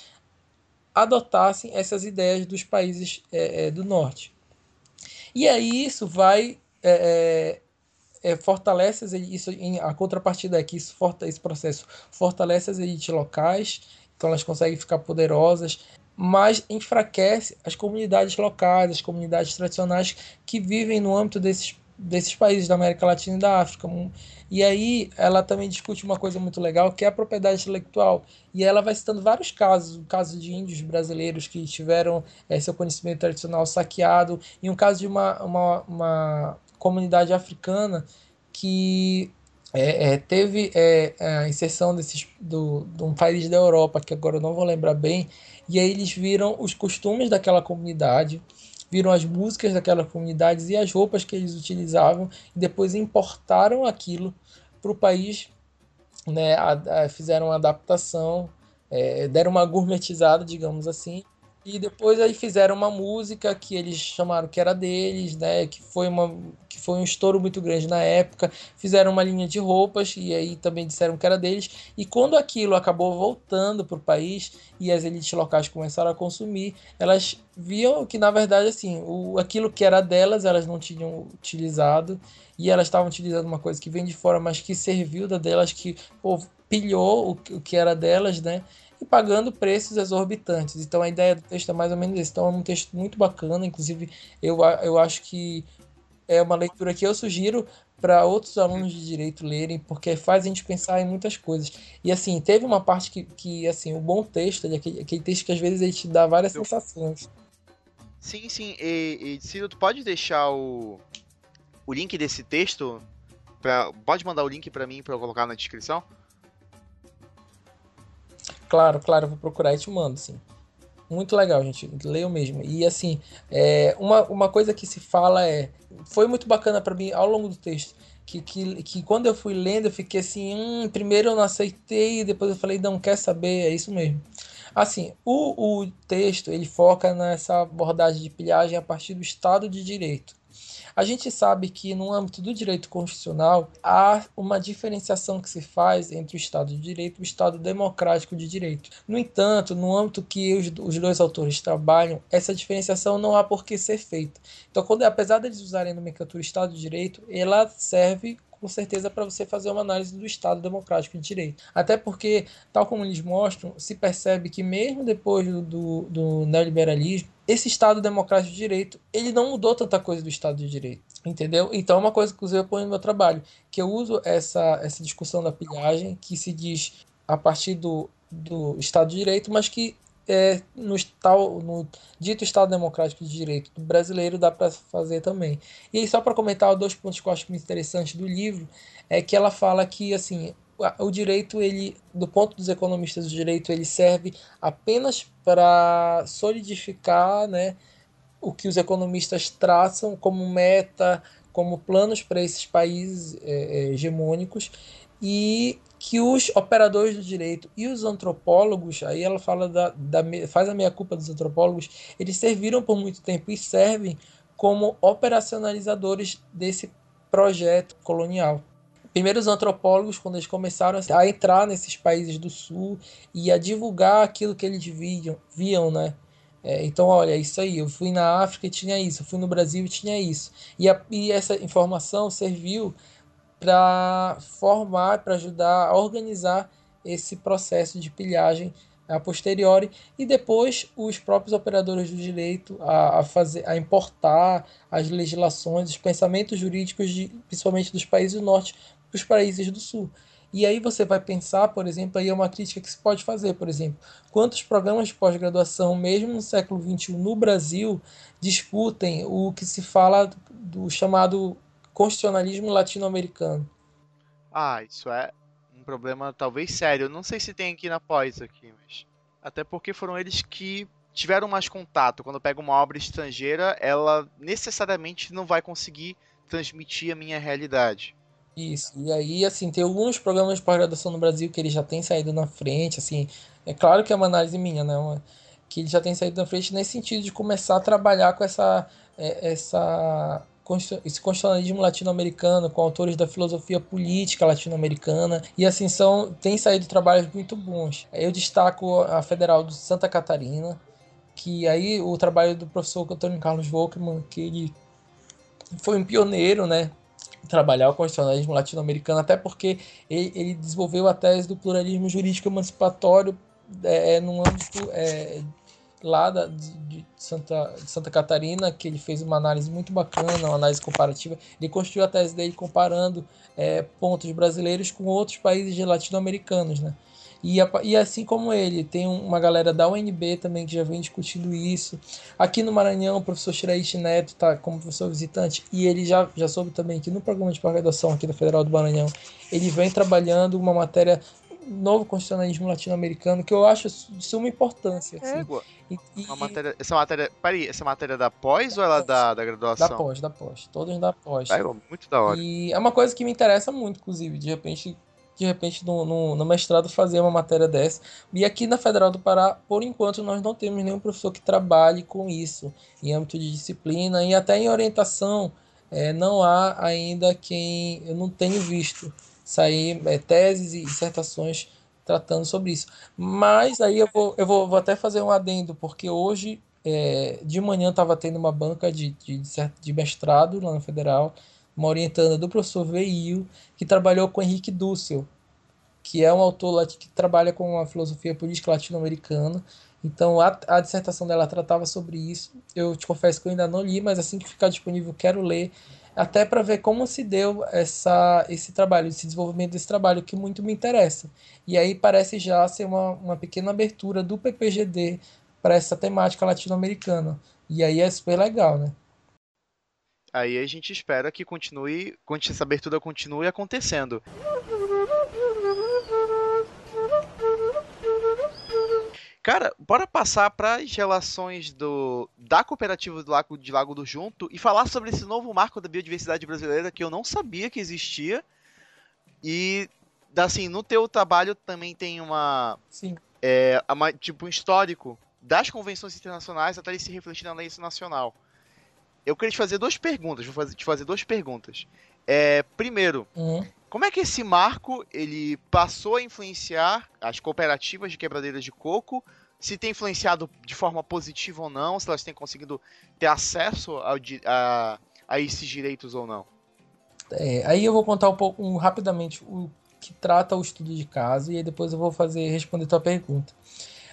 adotassem essas ideias dos países é, é, do Norte. E aí isso vai é, fortalece as, isso em, a contrapartida é que isso, esse processo fortalece as elites locais, então elas conseguem ficar poderosas, mas enfraquece as comunidades locais, as comunidades tradicionais que vivem no âmbito desses, desses países da América Latina e da África. E aí ela também discute uma coisa muito legal, que é a propriedade intelectual. E ela vai citando vários casos, o caso de índios brasileiros que tiveram é, seu conhecimento tradicional saqueado, e um caso de uma, uma, uma comunidade africana que é, é, teve é, a inserção desses, do, de um país da Europa, que agora eu não vou lembrar bem, e aí eles viram os costumes daquela comunidade, viram as músicas daquela comunidade e as roupas que eles utilizavam, e depois importaram aquilo para o país, né, a, a, fizeram uma adaptação, é, deram uma gourmetizada, digamos assim, e depois aí fizeram uma música que eles chamaram que era deles, né? Que foi, uma, que foi um estouro muito grande na época. Fizeram uma linha de roupas e aí também disseram que era deles. E quando aquilo acabou voltando para o país e as elites locais começaram a consumir, elas viam que na verdade assim, o, aquilo que era delas elas não tinham utilizado e elas estavam utilizando uma coisa que vem de fora, mas que serviu da delas, que pô, pilhou o, o que era delas, né? E pagando preços exorbitantes. Então a ideia do texto é mais ou menos isso. Então é um texto muito bacana, inclusive eu, eu acho que é uma leitura que eu sugiro para outros alunos de direito lerem, porque faz a gente pensar em muitas coisas. E assim, teve uma parte que, que assim, o bom texto, aquele, aquele texto que às vezes ele te dá várias eu... sensações. Sim, sim. E, e Ciro, tu pode deixar o, o link desse texto? Pra, pode mandar o link para mim para eu colocar na descrição? Claro, claro, vou procurar e te mando, sim. Muito legal, gente. Leio mesmo. E assim, é, uma, uma coisa que se fala é. Foi muito bacana para mim ao longo do texto. Que, que, que quando eu fui lendo, eu fiquei assim. Hum, primeiro eu não aceitei, depois eu falei, não, quer saber, é isso mesmo. Assim, o, o texto ele foca nessa abordagem de pilhagem a partir do Estado de Direito. A gente sabe que no âmbito do direito constitucional há uma diferenciação que se faz entre o Estado de Direito e o Estado democrático de direito. No entanto, no âmbito que os, os dois autores trabalham, essa diferenciação não há por que ser feita. Então, quando, apesar deles usarem a nomenclatura Estado de Direito, ela serve com certeza para você fazer uma análise do Estado democrático de direito. Até porque, tal como eles mostram, se percebe que mesmo depois do, do, neoliberalismo, esse Estado democrático de direito, ele não mudou tanta coisa do Estado de direito, entendeu? Então é uma coisa que eu ponho no meu trabalho, que eu uso essa, essa discussão da pilhagem, que se diz a partir do, do Estado de Direito, mas que é, no, tal, no dito Estado Democrático de Direito brasileiro dá para fazer também. E aí, só para comentar dois pontos que eu acho muito interessantes do livro, é que ela fala que assim o direito, ele, do ponto dos economistas, o direito ele serve apenas para solidificar né, o que os economistas traçam como meta, como planos para esses países é, é hegemônicos, e que os operadores do direito e os antropólogos, aí ela fala da, da faz a meia culpa dos antropólogos, eles serviram por muito tempo e servem como operacionalizadores desse projeto colonial. Primeiro os antropólogos, quando eles começaram a entrar nesses países do sul e a divulgar aquilo que eles viam, viam né? É, então, olha, isso aí, eu fui na África e tinha isso, eu fui no Brasil e tinha isso. E, a, e essa informação serviu para formar, para ajudar a organizar esse processo de pilhagem a posteriori e depois os próprios operadores do direito a, a fazer a importar as legislações, os pensamentos jurídicos de, principalmente dos países do norte para os países do sul. E aí você vai pensar, por exemplo, aí é uma crítica que se pode fazer, por exemplo, quantos programas de pós-graduação, mesmo no século XXI, no Brasil, discutem o que se fala do chamado constitucionalismo latino-americano. Ah, isso é um problema talvez sério. Não sei se tem aqui na pós aqui, mas até porque foram eles que tiveram mais contato. Quando eu pego uma obra estrangeira, ela necessariamente não vai conseguir transmitir a minha realidade. Isso. E aí, assim, tem alguns programas de pós-graduação no Brasil que ele já tem saído na frente, assim. É claro que é uma análise minha, né? Que ele já tem saído na frente nesse sentido de começar a trabalhar com essa, é, essa esse constitucionalismo latino-americano com autores da filosofia política latino-americana e assim são tem saído trabalhos muito bons. Eu destaco a Federal de Santa Catarina, que aí o trabalho do professor Antônio Carlos Volkmann, que ele foi um pioneiro, né, trabalhar o constitucionalismo latino-americano, até porque ele, ele, desenvolveu a tese do pluralismo jurídico emancipatório é, no âmbito é, lá da, de, Santa, de Santa Catarina, que ele fez uma análise muito bacana, uma análise comparativa. Ele construiu a tese dele comparando é, pontos brasileiros com outros países latino-americanos, né? E, e, assim como ele, tem uma galera da UNB também que já vem discutindo isso. Aqui no Maranhão, o professor Shiraishi Neto está como professor visitante e ele já, já soube também que no programa de pós-graduação aqui da Federal do Maranhão, ele vem trabalhando uma matéria novo constitucionalismo latino-americano que eu acho de suma importância. É. Assim. E, e... Matéria, essa matéria. Peraí, essa matéria é da pós ou ela é da, da graduação? Da pós, da pós. Todas da pós. É, muito da hora. E é uma coisa que me interessa muito, inclusive. De repente, de repente no, no, no, mestrado fazer uma matéria dessa. E aqui na Federal do Pará, por enquanto, nós não temos nenhum professor que trabalhe com isso, em âmbito de disciplina e até em orientação. É, não há ainda quem eu não tenho visto sair é, teses e dissertações tratando sobre isso. Mas aí eu vou, eu vou, vou até fazer um adendo, porque hoje, é, de manhã, estava tendo uma banca de, de, de mestrado lá na Federal, uma orientanda do professor Veio, que trabalhou com Henrique Dussel, que é um autor que trabalha com a filosofia política latino-americana. Então a, a dissertação dela tratava sobre isso. Eu te confesso que eu ainda não li, mas assim que ficar disponível quero ler até para ver como se deu essa, esse trabalho, esse desenvolvimento desse trabalho, que muito me interessa. E aí parece já ser uma, uma pequena abertura do PPGD para essa temática latino-americana. E aí é super legal, né? Aí a gente espera que continue, essa abertura continue acontecendo. Cara, bora passar para as relações do, da cooperativa do Lago, de Lago do Junto e falar sobre esse novo marco da biodiversidade brasileira que eu não sabia que existia. E, assim, no teu trabalho também tem uma. Sim. É, uma, tipo, um histórico das convenções internacionais até ele se refletir na lei nacional. Eu queria te fazer duas perguntas. Vou fazer, te fazer duas perguntas. É, primeiro, uhum. Como é que esse marco ele passou a influenciar as cooperativas de quebradeiras de coco? Se tem influenciado de forma positiva ou não? Se elas têm conseguido ter acesso ao, a, a esses direitos ou não? É, aí eu vou contar um pouco um, rapidamente o que trata o estudo de caso e aí depois eu vou fazer responder tua pergunta.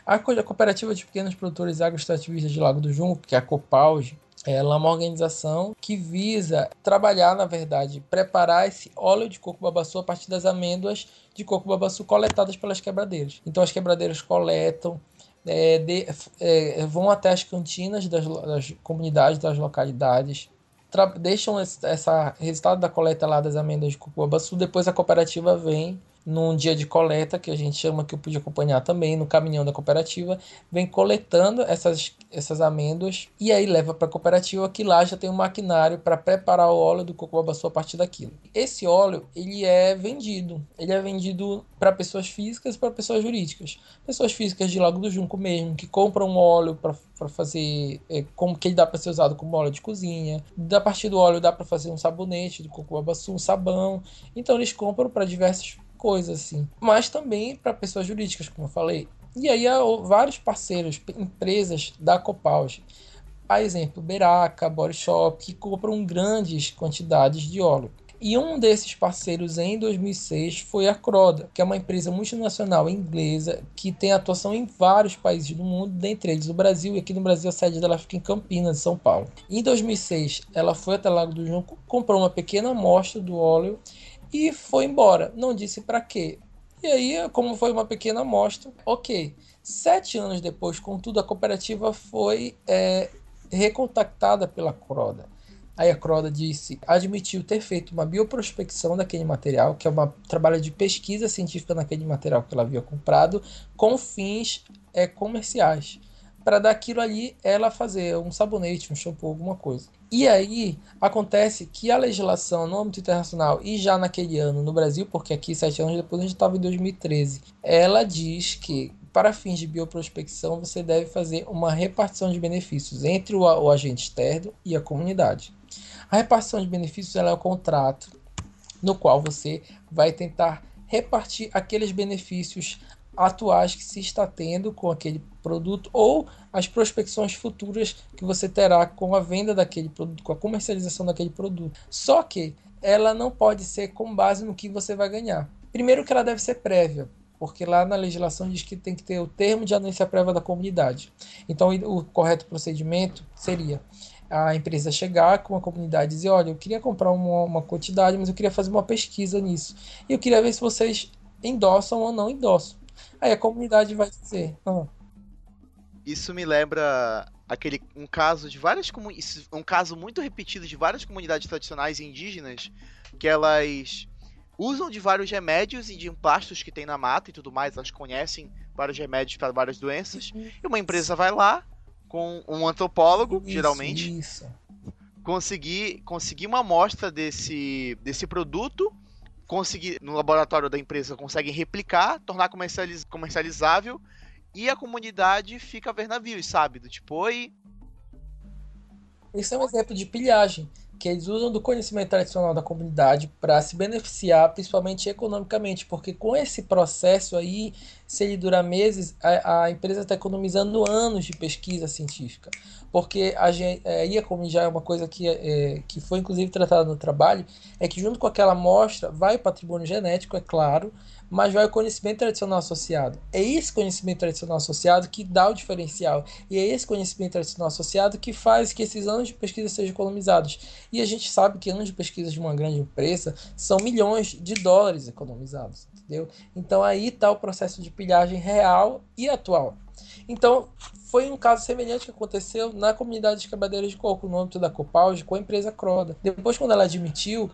A Cooperativa de Pequenos Produtores Agroextrativistas de Lago do Junco, que é a Copauge, ela é uma organização que visa trabalhar, na verdade, preparar esse óleo de coco babaçu a partir das amêndoas de coco babaçu coletadas pelas quebradeiras. Então as quebradeiras coletam, é, de, é, vão até as cantinas das, das comunidades, das localidades, deixam esse essa resultado da coleta lá das amêndoas de coco babaçu, depois a cooperativa vem num dia de coleta, que a gente chama que eu pude acompanhar também, no caminhão da cooperativa, vem coletando essas, essas amêndoas e aí leva para a cooperativa que lá já tem um maquinário para preparar o óleo do coco babaçu a partir daquilo. Esse óleo, ele é vendido, ele é vendido para pessoas físicas e para pessoas jurídicas. Pessoas físicas de Lago do Junco mesmo, que compram óleo para fazer, é, como que ele dá para ser usado como óleo de cozinha. Da partir do óleo dá para fazer um sabonete do coco babaçu, um sabão. Então eles compram para diversas coisa assim. Mas também para pessoas jurídicas, como eu falei. E aí há vários parceiros, empresas da Copauge. A exemplo, Beraca, Body Shop, que compram grandes quantidades de óleo. E um desses parceiros em 2006 foi a Croda, que é uma empresa multinacional inglesa que tem atuação em vários países do mundo, dentre eles o Brasil, e aqui no Brasil a sede dela fica em Campinas, São Paulo. Em 2006, ela foi até Lago do Junco, comprou uma pequena amostra do óleo e foi embora. Não disse para quê. E aí, como foi uma pequena amostra, ok. Sete anos depois, contudo, a cooperativa foi é, recontactada pela Croda. Aí a Croda disse, admitiu ter feito uma bioprospecção daquele material, que é um trabalho de pesquisa científica naquele material que ela havia comprado, com fins é, comerciais para daquilo ali ela fazer um sabonete, um shampoo, alguma coisa. E aí acontece que a legislação no âmbito internacional e já naquele ano no Brasil, porque aqui sete anos depois a gente estava em 2013, ela diz que para fins de bioprospecção você deve fazer uma repartição de benefícios entre o, o agente externo e a comunidade. A repartição de benefícios é um contrato no qual você vai tentar repartir aqueles benefícios atuais que se está tendo com aquele produto ou as prospecções futuras que você terá com a venda daquele produto, com a comercialização daquele produto. Só que ela não pode ser com base no que você vai ganhar. Primeiro que ela deve ser prévia, porque lá na legislação diz que tem que ter o termo de anuência prévia da comunidade. Então o correto procedimento seria a empresa chegar com a comunidade e dizer, olha, eu queria comprar uma, uma quantidade, mas eu queria fazer uma pesquisa nisso. E eu queria ver se vocês endossam ou não endossam. Aí a comunidade vai dizer. Ah. Isso me lembra aquele um caso de várias um caso muito repetido de várias comunidades tradicionais indígenas que elas usam de vários remédios e de emplastos que tem na mata e tudo mais, elas conhecem vários remédios para várias doenças. E uma empresa vai lá com um antropólogo, isso, geralmente, isso. conseguir conseguir uma amostra desse desse produto conseguir no laboratório da empresa conseguem replicar, tornar comercializ, comercializável e a comunidade fica a ver navios, sabe? Do tipo, oi. Isso é um exemplo de pilhagem, que eles usam do conhecimento tradicional da comunidade para se beneficiar, principalmente economicamente, porque com esse processo aí, se ele durar meses, a, a empresa está economizando anos de pesquisa científica porque a gente, é, como já é uma coisa que, é, que foi inclusive tratada no trabalho, é que junto com aquela amostra vai o patrimônio genético, é claro, mas vai o conhecimento tradicional associado. É esse conhecimento tradicional associado que dá o diferencial. E é esse conhecimento tradicional associado que faz que esses anos de pesquisa sejam economizados. E a gente sabe que anos de pesquisa de uma grande empresa são milhões de dólares economizados, entendeu? Então aí está o processo de pilhagem real e atual. Então, foi um caso semelhante que aconteceu na comunidade de quebradeiras de coco, no âmbito da Copalge, com a empresa Croda. Depois, quando ela admitiu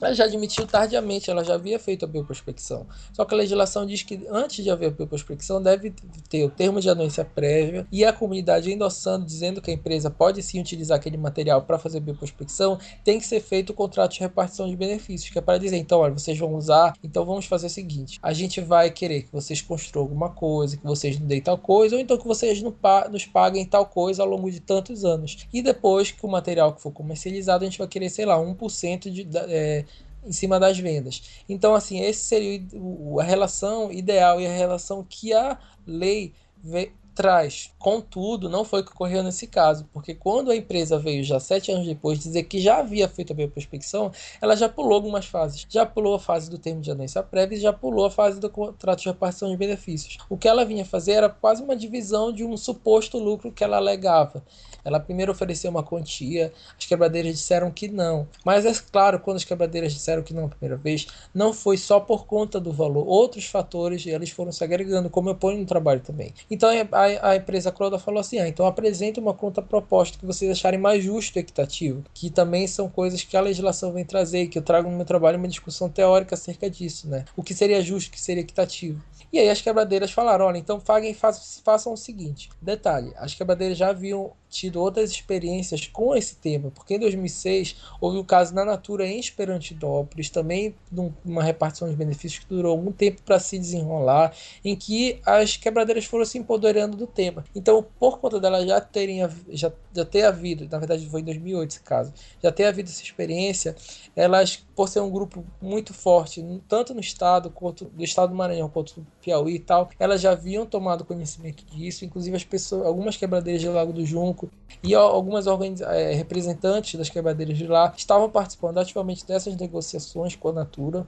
ela já admitiu tardiamente, ela já havia feito a bioprospecção. Só que a legislação diz que antes de haver a bioprospecção deve ter o termo de anuência prévia e a comunidade endossando, dizendo que a empresa pode sim utilizar aquele material para fazer bioprospecção, tem que ser feito o contrato de repartição de benefícios, que é para dizer, então, olha, vocês vão usar, então vamos fazer o seguinte, a gente vai querer que vocês construam alguma coisa, que vocês nos deem tal coisa, ou então que vocês nos paguem tal coisa ao longo de tantos anos. E depois que o material que for comercializado, a gente vai querer, sei lá, 1% de... É, em cima das vendas. Então, assim, esse seria a relação ideal e a relação que a lei traz. Contudo, não foi o que ocorreu nesse caso, porque quando a empresa veio já sete anos depois dizer que já havia feito a bioprospecção, ela já pulou algumas fases. Já pulou a fase do termo de anuência prévia e já pulou a fase do contrato de repartição de benefícios. O que ela vinha fazer era quase uma divisão de um suposto lucro que ela alegava. Ela primeiro ofereceu uma quantia, as quebradeiras disseram que não. Mas é claro, quando as quebradeiras disseram que não a primeira vez, não foi só por conta do valor. Outros fatores eles foram se agregando, como eu ponho no trabalho também. Então a, a empresa Croda falou assim: ah, então apresenta uma conta proposta que vocês acharem mais justo e equitativo, que também são coisas que a legislação vem trazer e que eu trago no meu trabalho uma discussão teórica acerca disso, né? O que seria justo, o que seria equitativo. E aí as quebradeiras falaram: olha, então paguem, façam, façam o seguinte. Detalhe: as quebradeiras já haviam tido outras experiências com esse tema, porque em 2006 houve o um caso na Natura em Esperantidópolis, também uma repartição de benefícios que durou algum tempo para se desenrolar, em que as quebradeiras foram se empoderando do tema. Então, por conta dela já terem já, já ter havido, na verdade foi em 2008 esse caso, já ter havido essa experiência, elas, por ser um grupo muito forte, tanto no estado quanto do estado do Maranhão quanto do Piauí e tal, elas já haviam tomado conhecimento disso, inclusive as pessoas, algumas quebradeiras de Lago do Junco e algumas é, representantes das quebradeiras de lá estavam participando ativamente dessas negociações com a Natura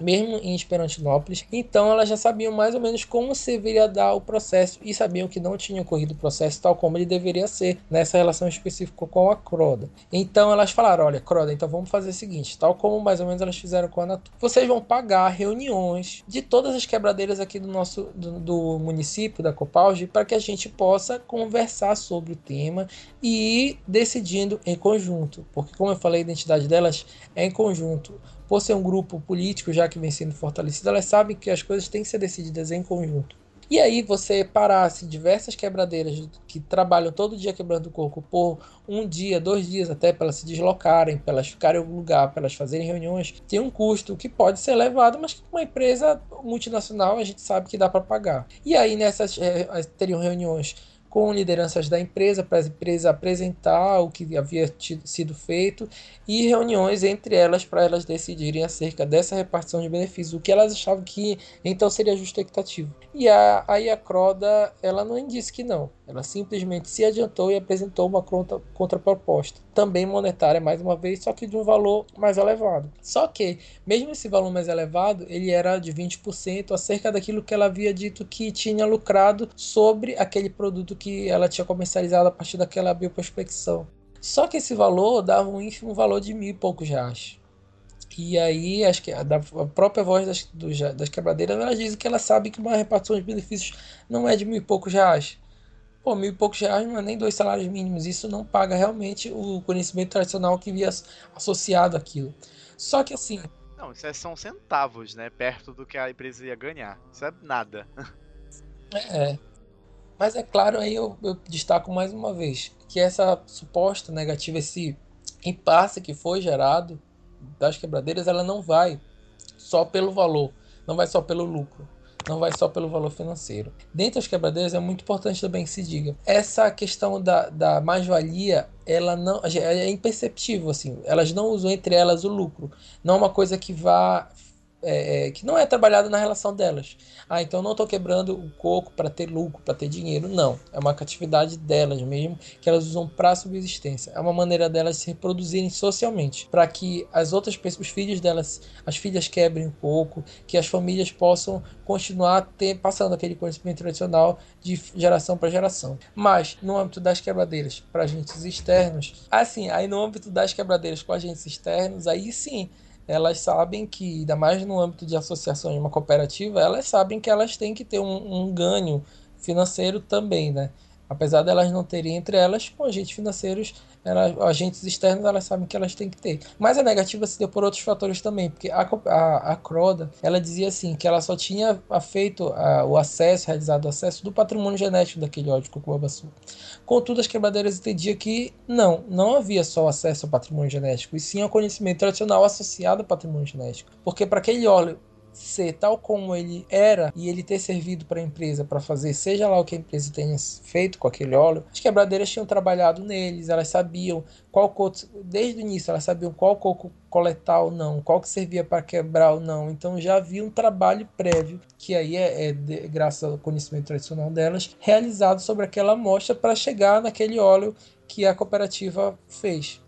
mesmo em Esperantinópolis. Então elas já sabiam mais ou menos como se deveria dar o processo e sabiam que não tinha ocorrido o processo tal como ele deveria ser nessa relação específica com a Croda. Então elas falaram: olha, Croda, então vamos fazer o seguinte, tal como mais ou menos elas fizeram com a Natura. Vocês vão pagar reuniões de todas as quebradeiras aqui do nosso do, do município da Copalge para que a gente possa conversar sobre o tema e ir decidindo em conjunto, porque como eu falei, a identidade delas é em conjunto por ser um grupo político já que vem sendo fortalecido, elas sabem que as coisas têm que ser decididas em conjunto. E aí você parasse diversas quebradeiras que trabalham todo dia quebrando o coco por um dia, dois dias até para elas se deslocarem, para elas ficarem em algum lugar, para elas fazerem reuniões, tem um custo que pode ser elevado, mas que uma empresa multinacional a gente sabe que dá para pagar. E aí nessas é, teriam reuniões com lideranças da empresa, para a empresa apresentar o que havia tido, sido feito e reuniões entre elas para elas decidirem acerca dessa repartição de benefícios, o que elas achavam que então seria justo equitativo. E a, aí a Croda, ela não disse que não, ela simplesmente se adiantou e apresentou uma contra, contraproposta, também monetária mais uma vez, só que de um valor mais elevado. Só que, mesmo esse valor mais elevado, ele era de 20% acerca daquilo que ela havia dito que tinha lucrado sobre aquele produto que ela tinha comercializado a partir daquela bioprospecção. Só que esse valor dava um ínfimo valor de mil e poucos reais. E aí, acho que a, a própria voz das, do, das quebradeiras, ela diz que ela sabe que uma repartição de benefícios não é de mil e poucos reais. Pô, mil e poucos reais não é nem dois salários mínimos. Isso não paga realmente o conhecimento tradicional que via associado àquilo. Só que assim. Não, isso é, são centavos, né? Perto do que a empresa ia ganhar. Isso é nada. É. Mas é claro, aí eu, eu destaco mais uma vez que essa suposta negativa, esse impasse que foi gerado das quebradeiras, ela não vai só pelo valor, não vai só pelo lucro, não vai só pelo valor financeiro. Dentro das quebradeiras é muito importante também que se diga, essa questão da, da mais-valia, ela não é imperceptível, assim, elas não usam entre elas o lucro, não é uma coisa que vá é, é, que não é trabalhada na relação delas. Ah, então não estou quebrando o coco para ter lucro, para ter dinheiro. Não. É uma atividade delas mesmo, que elas usam para subsistência. É uma maneira delas se reproduzirem socialmente, para que as outras pessoas, os filhos delas, as filhas quebrem o coco, que as famílias possam continuar ter, passando aquele conhecimento tradicional de geração para geração. Mas no âmbito das quebradeiras para agentes externos, assim, aí no âmbito das quebradeiras com agentes externos, aí sim elas sabem que, ainda mais no âmbito de associação de uma cooperativa, elas sabem que elas têm que ter um, um ganho financeiro também, né? Apesar delas não terem entre elas, com agentes financeiros, agentes externos, elas sabem que elas têm que ter. Mas a negativa se deu por outros fatores também, porque a, a, a Croda, ela dizia assim, que ela só tinha feito a, o acesso, realizado o acesso do patrimônio genético daquele óleo de cucuabaçu. Contudo, as quebradeiras entendiam que não, não havia só acesso ao patrimônio genético, e sim ao conhecimento tradicional associado ao patrimônio genético. Porque para aquele óleo ser tal como ele era e ele ter servido para a empresa para fazer seja lá o que a empresa tenha feito com aquele óleo, as quebradeiras tinham trabalhado neles, elas sabiam qual coco, desde o início elas sabiam qual coco coletar ou não, qual que servia para quebrar ou não, então já havia um trabalho prévio, que aí é, é de, graças ao conhecimento tradicional delas, realizado sobre aquela amostra para chegar naquele óleo que a cooperativa fez.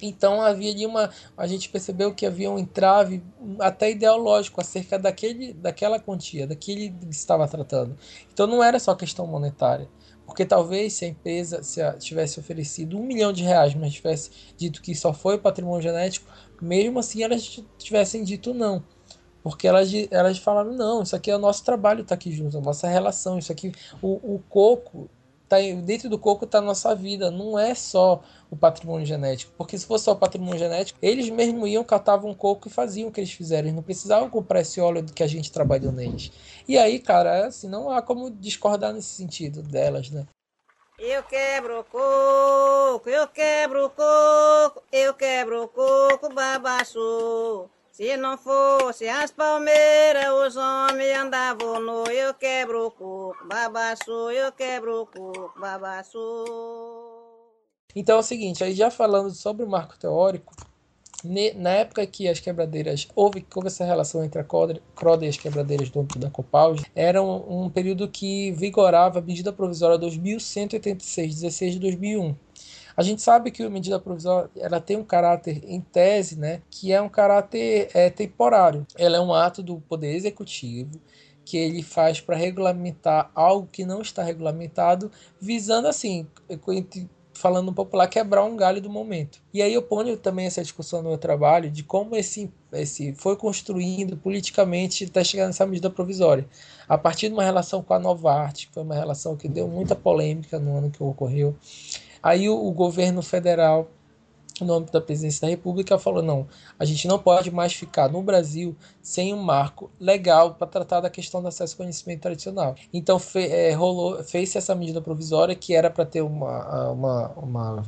Então havia ali uma. A gente percebeu que havia um entrave até ideológico acerca daquele, daquela quantia, daquele que estava tratando. Então não era só questão monetária. Porque talvez se a empresa se a, tivesse oferecido um milhão de reais, mas tivesse dito que só foi patrimônio genético, mesmo assim elas tivessem dito não. Porque elas, elas falaram, não, isso aqui é o nosso trabalho, está aqui junto, a nossa relação, isso aqui, o, o coco tá dentro do coco está a nossa vida, não é só o patrimônio genético. Porque se fosse só o patrimônio genético, eles mesmo iam, catavam coco e faziam o que eles fizeram. Eles não precisavam comprar esse óleo que a gente trabalhou neles. E aí, cara, assim, não há como discordar nesse sentido delas, né? Eu quebro coco, eu quebro coco, eu quebro coco, babaçu. Se não fosse as palmeiras, os homens andavam no eu quebro o coco, babaçu, eu quebro o coco, babaçu. Então é o seguinte, aí já falando sobre o marco teórico, na época que as quebradeiras houve, houve essa relação entre a Croda e as quebradeiras do âmbito da Copalge, era um, um, período que vigorava a medida provisória 2186, 16 de 2001. A gente sabe que a medida provisória ela tem um caráter, em tese, né, que é um caráter é, temporário. Ela é um ato do Poder Executivo que ele faz para regulamentar algo que não está regulamentado, visando assim, falando um popular, quebrar um galho do momento. E aí eu ponho também essa discussão no meu trabalho de como esse, esse foi construindo politicamente até chegar nessa medida provisória. A partir de uma relação com a Novarte, que foi uma relação que deu muita polêmica no ano que ocorreu, Aí o, o governo federal no âmbito da presidência da República, falou: não, a gente não pode mais ficar no Brasil sem um marco legal para tratar da questão do acesso ao conhecimento tradicional. Então, fe, é, rolou, fez essa medida provisória que era para ter uma, uma, uma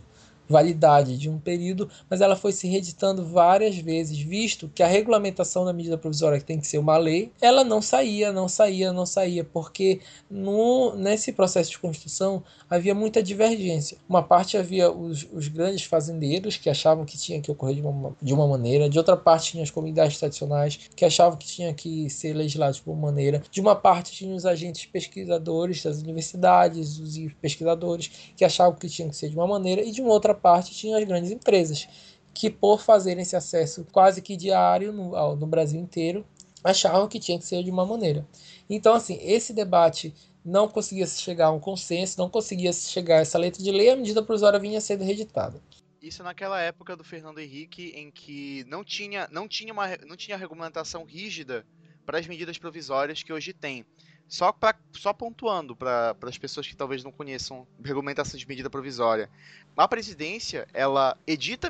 validade de um período, mas ela foi se reeditando várias vezes, visto que a regulamentação da medida provisória que tem que ser uma lei, ela não saía, não saía, não saía, porque no, nesse processo de construção havia muita divergência. Uma parte havia os, os grandes fazendeiros que achavam que tinha que ocorrer de uma, de uma maneira, de outra parte tinha as comunidades tradicionais que achavam que tinha que ser legislados por uma maneira, de uma parte tinha os agentes pesquisadores das universidades, os pesquisadores que achavam que tinha que ser de uma maneira, e de uma outra parte tinha as grandes empresas, que por fazerem esse acesso quase que diário no, no Brasil inteiro, achavam que tinha que ser de uma maneira. Então, assim, esse debate não conseguia chegar a um consenso, não conseguia chegar a essa letra de lei, a medida provisória vinha sendo reeditada. Isso naquela época do Fernando Henrique, em que não tinha, não tinha, uma, não tinha regulamentação rígida para as medidas provisórias que hoje tem. Só, pra, só pontuando para as pessoas que talvez não conheçam regulamentação de medida provisória. A presidência, ela edita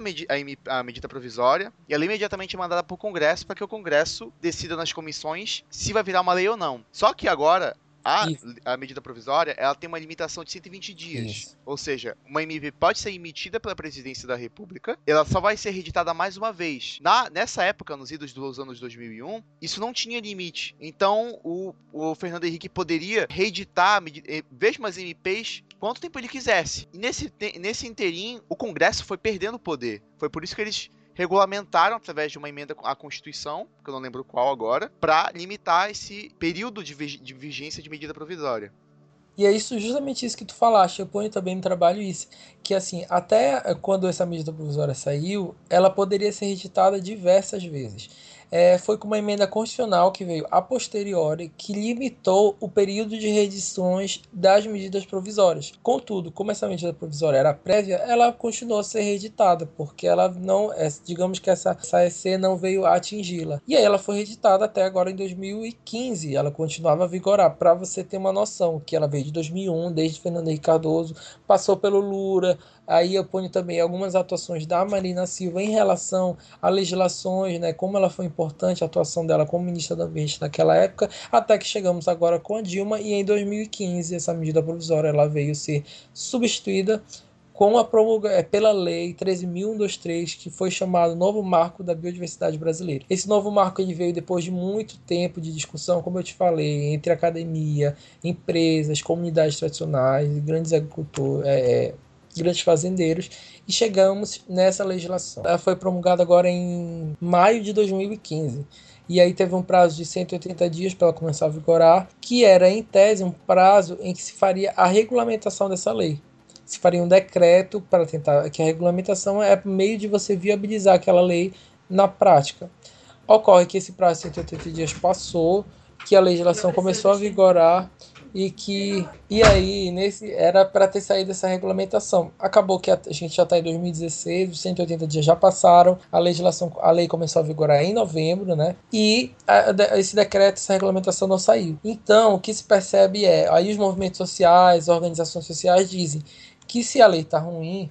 a, medida provisória e ela é imediatamente mandada para o Congresso para que o Congresso decida nas comissões se vai virar uma lei ou não. Só que agora a, a, medida provisória ela tem uma limitação de 120 dias. Isso. Ou seja, uma MP pode ser emitida pela presidência da República, ela só vai ser reeditada mais uma vez. Na, nessa época, nos idos dos anos 2001, isso não tinha limite. Então, o, o Fernando Henrique poderia reeditar eh, mesmo as MPs quanto tempo ele quisesse. E nesse, nesse interim, o Congresso foi perdendo poder. Foi por isso que eles regulamentaram através de uma emenda à Constituição, que eu não lembro qual agora, para limitar esse período de, de vigência de medida provisória. E é isso, justamente isso que tu falaste, eu ponho também no trabalho isso, que assim, até quando essa medida provisória saiu, ela poderia ser reeditada diversas vezes é, foi com uma emenda constitucional que veio a posteriori que limitou o período de reedições das medidas provisórias. Contudo, como essa medida provisória era prévia, ela continuou a ser reeditada, porque ela não, é, digamos que essa, essa EC não veio atingi-la. E aí ela foi reeditada até agora em 2015, ela continuava a vigorar, para você ter uma noção, que ela veio de 2001, desde Fernando Henrique Cardoso, passou pelo Lula, Aí eu ponho também algumas atuações da Marina Silva em relação a legislações, né, como ela foi importante a atuação dela como ministra do Ambiente naquela época, até que chegamos agora com a Dilma e em 2015 essa medida provisória ela veio ser substituída com a promulga é, pela lei 13.123, que foi chamado Novo Marco da Biodiversidade Brasileira. Esse novo marco ele veio depois de muito tempo de discussão, como eu te falei, entre academia, empresas, comunidades tradicionais, grandes agricultores, é, grandes fazendeiros e chegamos nessa legislação. Ela foi promulgada agora em maio de 2015. E aí teve um prazo de 180 dias para ela começar a vigorar, que era em tese um prazo em que se faria a regulamentação dessa lei. Se faria um decreto para tentar que a regulamentação é meio de você viabilizar aquela lei na prática. Ocorre que esse prazo de 180 dias passou, que a legislação começou a vigorar e que e aí nesse era para ter saído essa regulamentação. Acabou que a, gente já está em 2016, os 180 dias já passaram, a legislação, a lei começou a vigorar em novembro, né? E a, esse decreto, essa regulamentação não saiu. Então, o que se percebe é, aí os movimentos sociais, organizações sociais dizem que se a lei está ruim,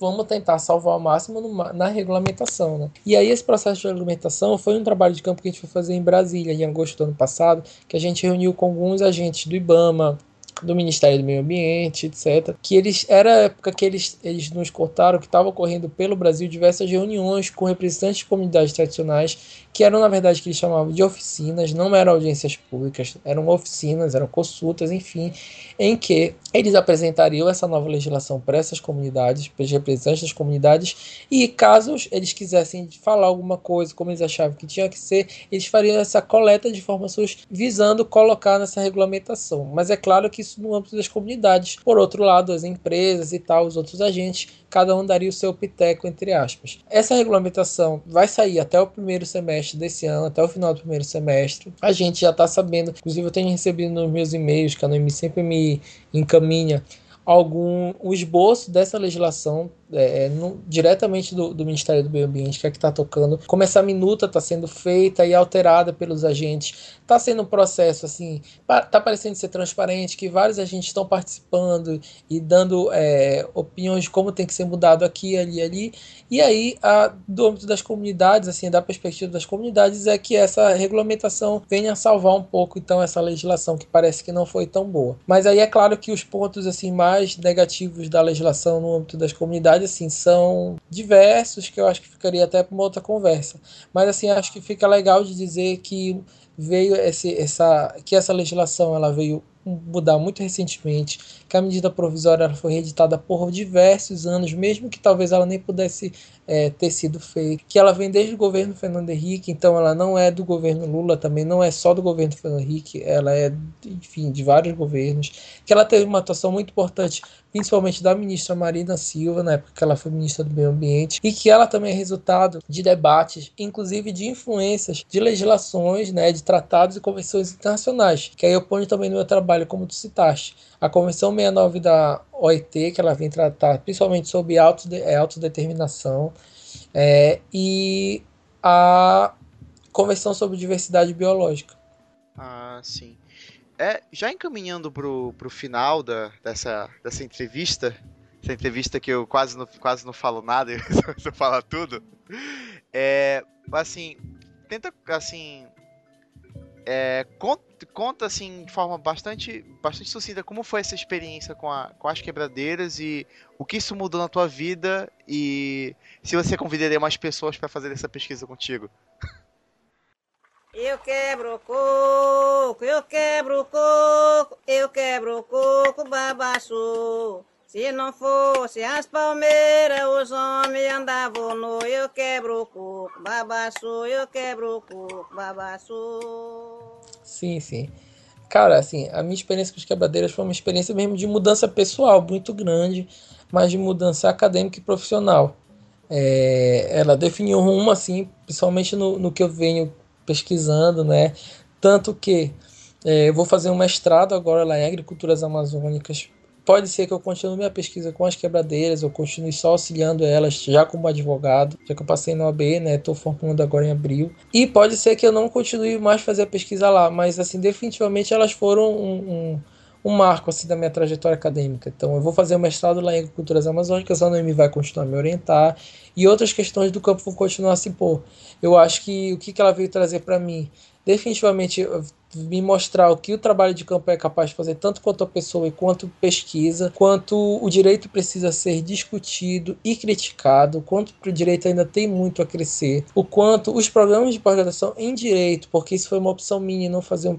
vamos tentar salvar ao máximo na regulamentação. Né? E aí esse processo de regulamentação foi um trabalho de campo que a gente foi fazer em Brasília, em agosto do ano passado, que a gente reuniu com alguns agentes do IBAMA, do Ministério do Meio Ambiente, etc. Que eles era a época que eles, eles nos contaram que estava ocorrendo pelo Brasil diversas reuniões com representantes de comunidades tradicionais que eram na verdade que eles chamavam de oficinas, não eram audiências públicas, eram oficinas, eram consultas, enfim, em que eles apresentariam essa nova legislação para essas comunidades, para os representantes das comunidades, e caso eles quisessem falar alguma coisa como eles achavam que tinha que ser, eles fariam essa coleta de informações visando colocar nessa regulamentação. Mas é claro que isso no âmbito das comunidades. Por outro lado, as empresas e tal, os outros agentes, cada um daria o seu piteco, entre aspas. Essa regulamentação vai sair até o primeiro semestre desse ano, até o final do primeiro semestre. A gente já está sabendo, inclusive eu tenho recebido nos meus e-mails, que a Noemi sempre me encaminha algum o esboço dessa legislação é, é, no, diretamente do, do, Ministério do Meio Ambiente, que é que está tocando, como essa minuta está sendo feita e alterada pelos agentes tá sendo um processo assim, tá parecendo ser transparente, que vários agentes estão participando e dando é, opiniões de como tem que ser mudado aqui, ali, ali. E aí, a, do âmbito das comunidades, assim, da perspectiva das comunidades, é que essa regulamentação venha salvar um pouco então essa legislação que parece que não foi tão boa. Mas aí é claro que os pontos assim mais negativos da legislação no âmbito das comunidades assim são diversos que eu acho que ficaria até para uma outra conversa. Mas assim acho que fica legal de dizer que veio esse, essa que essa legislação ela veio mudar muito recentemente, que a medida provisória foi reeditada por diversos anos, mesmo que talvez ela nem pudesse é, ter sido feita, que ela vem desde o governo Fernando Henrique, então ela não é do governo Lula, também não é só do governo Fernando Henrique, ela é, enfim, de vários governos, que ela teve uma atuação muito importante, principalmente da ministra Marina Silva, na época que ela foi ministra do Meio Ambiente, e que ela também é resultado de debates, inclusive de influências de legislações, né, de tratados e convenções internacionais, que aí eu ponho também no meu trabalho, como tu citaste, a Convenção 69 da OIT, que ela vem tratar principalmente sobre é, autodeterminação, é, e a Convenção sobre Diversidade Biológica. Ah, sim. É, já encaminhando para o final da, dessa, dessa entrevista, essa entrevista que eu quase não, quase não falo nada, [laughs] você fala tudo, é, assim, tenta, assim, é, conta, conta, assim, de forma bastante, bastante sucinta como foi essa experiência com, a, com as quebradeiras e o que isso mudou na tua vida e se você convidaria mais pessoas para fazer essa pesquisa contigo. Eu quebro coco, eu quebro coco, eu quebro coco, babaçu. Se não fosse as palmeiras, os homens andavam no eu quebro o coco, babaçu, eu quebro o coco, babaçu. Sim, sim. Cara, assim, a minha experiência com as quebradeiras foi uma experiência mesmo de mudança pessoal muito grande, mas de mudança acadêmica e profissional. É, ela definiu um rumo, assim, principalmente no, no que eu venho pesquisando, né? Tanto que é, eu vou fazer um mestrado agora lá em Agriculturas Amazônicas Pode ser que eu continue minha pesquisa com as quebradeiras, ou continue só auxiliando elas já como advogado, já que eu passei no AB, né? Estou formando agora em abril. E pode ser que eu não continue mais fazer a pesquisa lá, mas assim, definitivamente elas foram um, um, um marco assim, da minha trajetória acadêmica. Então eu vou fazer o mestrado lá em Agriculturas Amazônicas, a Noemi vai continuar a me orientar, e outras questões do campo vão continuar a se impor. Eu acho que o que, que ela veio trazer para mim definitivamente me mostrar o que o trabalho de campo é capaz de fazer, tanto quanto a pessoa e quanto pesquisa, quanto o direito precisa ser discutido e criticado, quanto o direito ainda tem muito a crescer, o quanto os programas de pós-graduação em direito, porque isso foi uma opção minha, não fazer um,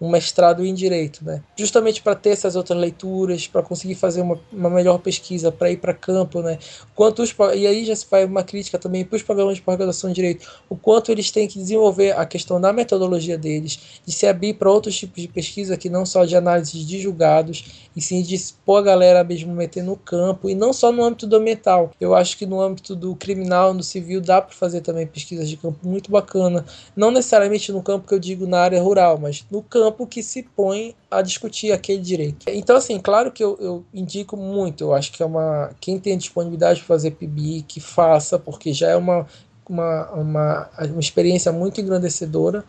um mestrado em direito, né? Justamente para ter essas outras leituras, para conseguir fazer uma, uma melhor pesquisa, para ir para campo, né? Quanto os, e aí já se faz uma crítica também para os programas de pós-graduação em direito, o quanto eles têm que desenvolver a questão da metodologia deles, de se abrir para outros tipos de pesquisa que não só de análise de julgados, e sim de expor a galera mesmo meter no campo, e não só no âmbito do ambiental. Eu acho que no âmbito do criminal, no civil, dá para fazer também pesquisas de campo muito bacana. Não necessariamente no campo que eu digo na área rural, mas no campo que se põe a discutir aquele direito. Então, assim, claro que eu, eu indico muito, eu acho que é uma. Quem tem disponibilidade para fazer PIB, que faça, porque já é uma, uma, uma, uma experiência muito engrandecedora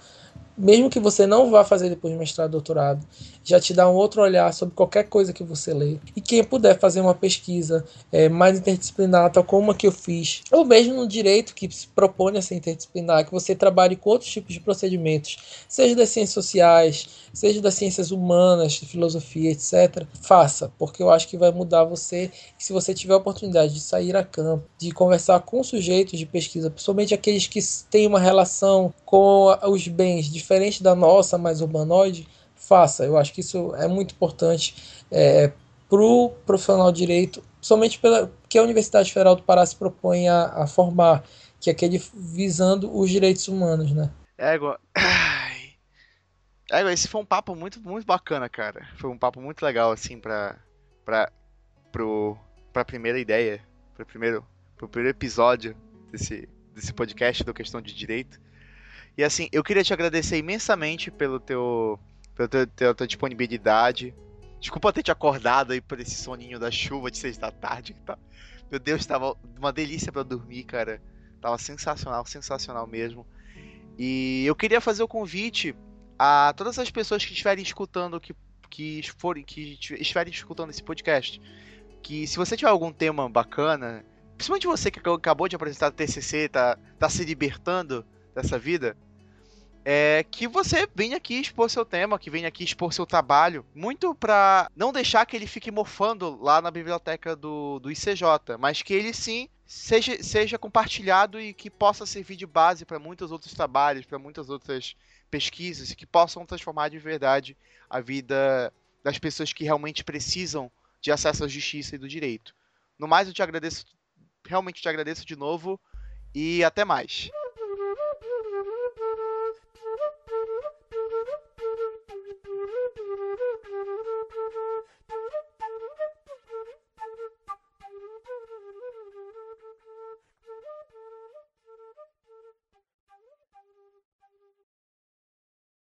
mesmo que você não vá fazer depois de mestrado doutorado, já te dá um outro olhar sobre qualquer coisa que você lê. E quem puder fazer uma pesquisa é, mais interdisciplinar, tal como a que eu fiz, ou mesmo no direito que se propõe a ser interdisciplinar, que você trabalhe com outros tipos de procedimentos, seja das ciências sociais, seja das ciências humanas, de filosofia, etc., faça, porque eu acho que vai mudar você. E se você tiver a oportunidade de sair a campo, de conversar com sujeitos de pesquisa, principalmente aqueles que têm uma relação com os bens diferente da nossa, mais urbanoide, faça. Eu acho que isso é muito importante é, para o profissional de direito, somente pela que a Universidade Federal do Pará se propõe a, a formar, que é aquele visando os direitos humanos, né? Égua. Égua, esse foi um papo muito, muito bacana, cara. Foi um papo muito legal, assim, pra, pra, pra primeira ideia, pro primeiro, primeiro episódio desse, desse podcast do Questão de Direito. E assim, eu queria te agradecer imensamente pelo teu, pela tua, tua, disponibilidade. Desculpa ter te acordado aí por esse soninho da chuva de seis da tarde. Tá? Meu Deus, tava uma delícia para dormir, cara. Tava sensacional, sensacional mesmo. E eu queria fazer o convite a todas as pessoas que estiverem escutando, que, que, forem, que estiverem escutando esse podcast, que se você tiver algum tema bacana, principalmente você que acabou de apresentar a TCC, tá, tá se libertando dessa vida, é que você venha aqui expor seu tema, que venha aqui expor seu trabalho, muito para não deixar que ele fique mofando lá na biblioteca do, do ICJ, mas que ele sim seja, seja compartilhado e que possa servir de base para muitos outros trabalhos, para muitas outras pesquisas, que possam transformar de verdade a vida das pessoas que realmente precisam de acesso à justiça e do direito. No mais, eu te agradeço, realmente te agradeço de novo e até mais.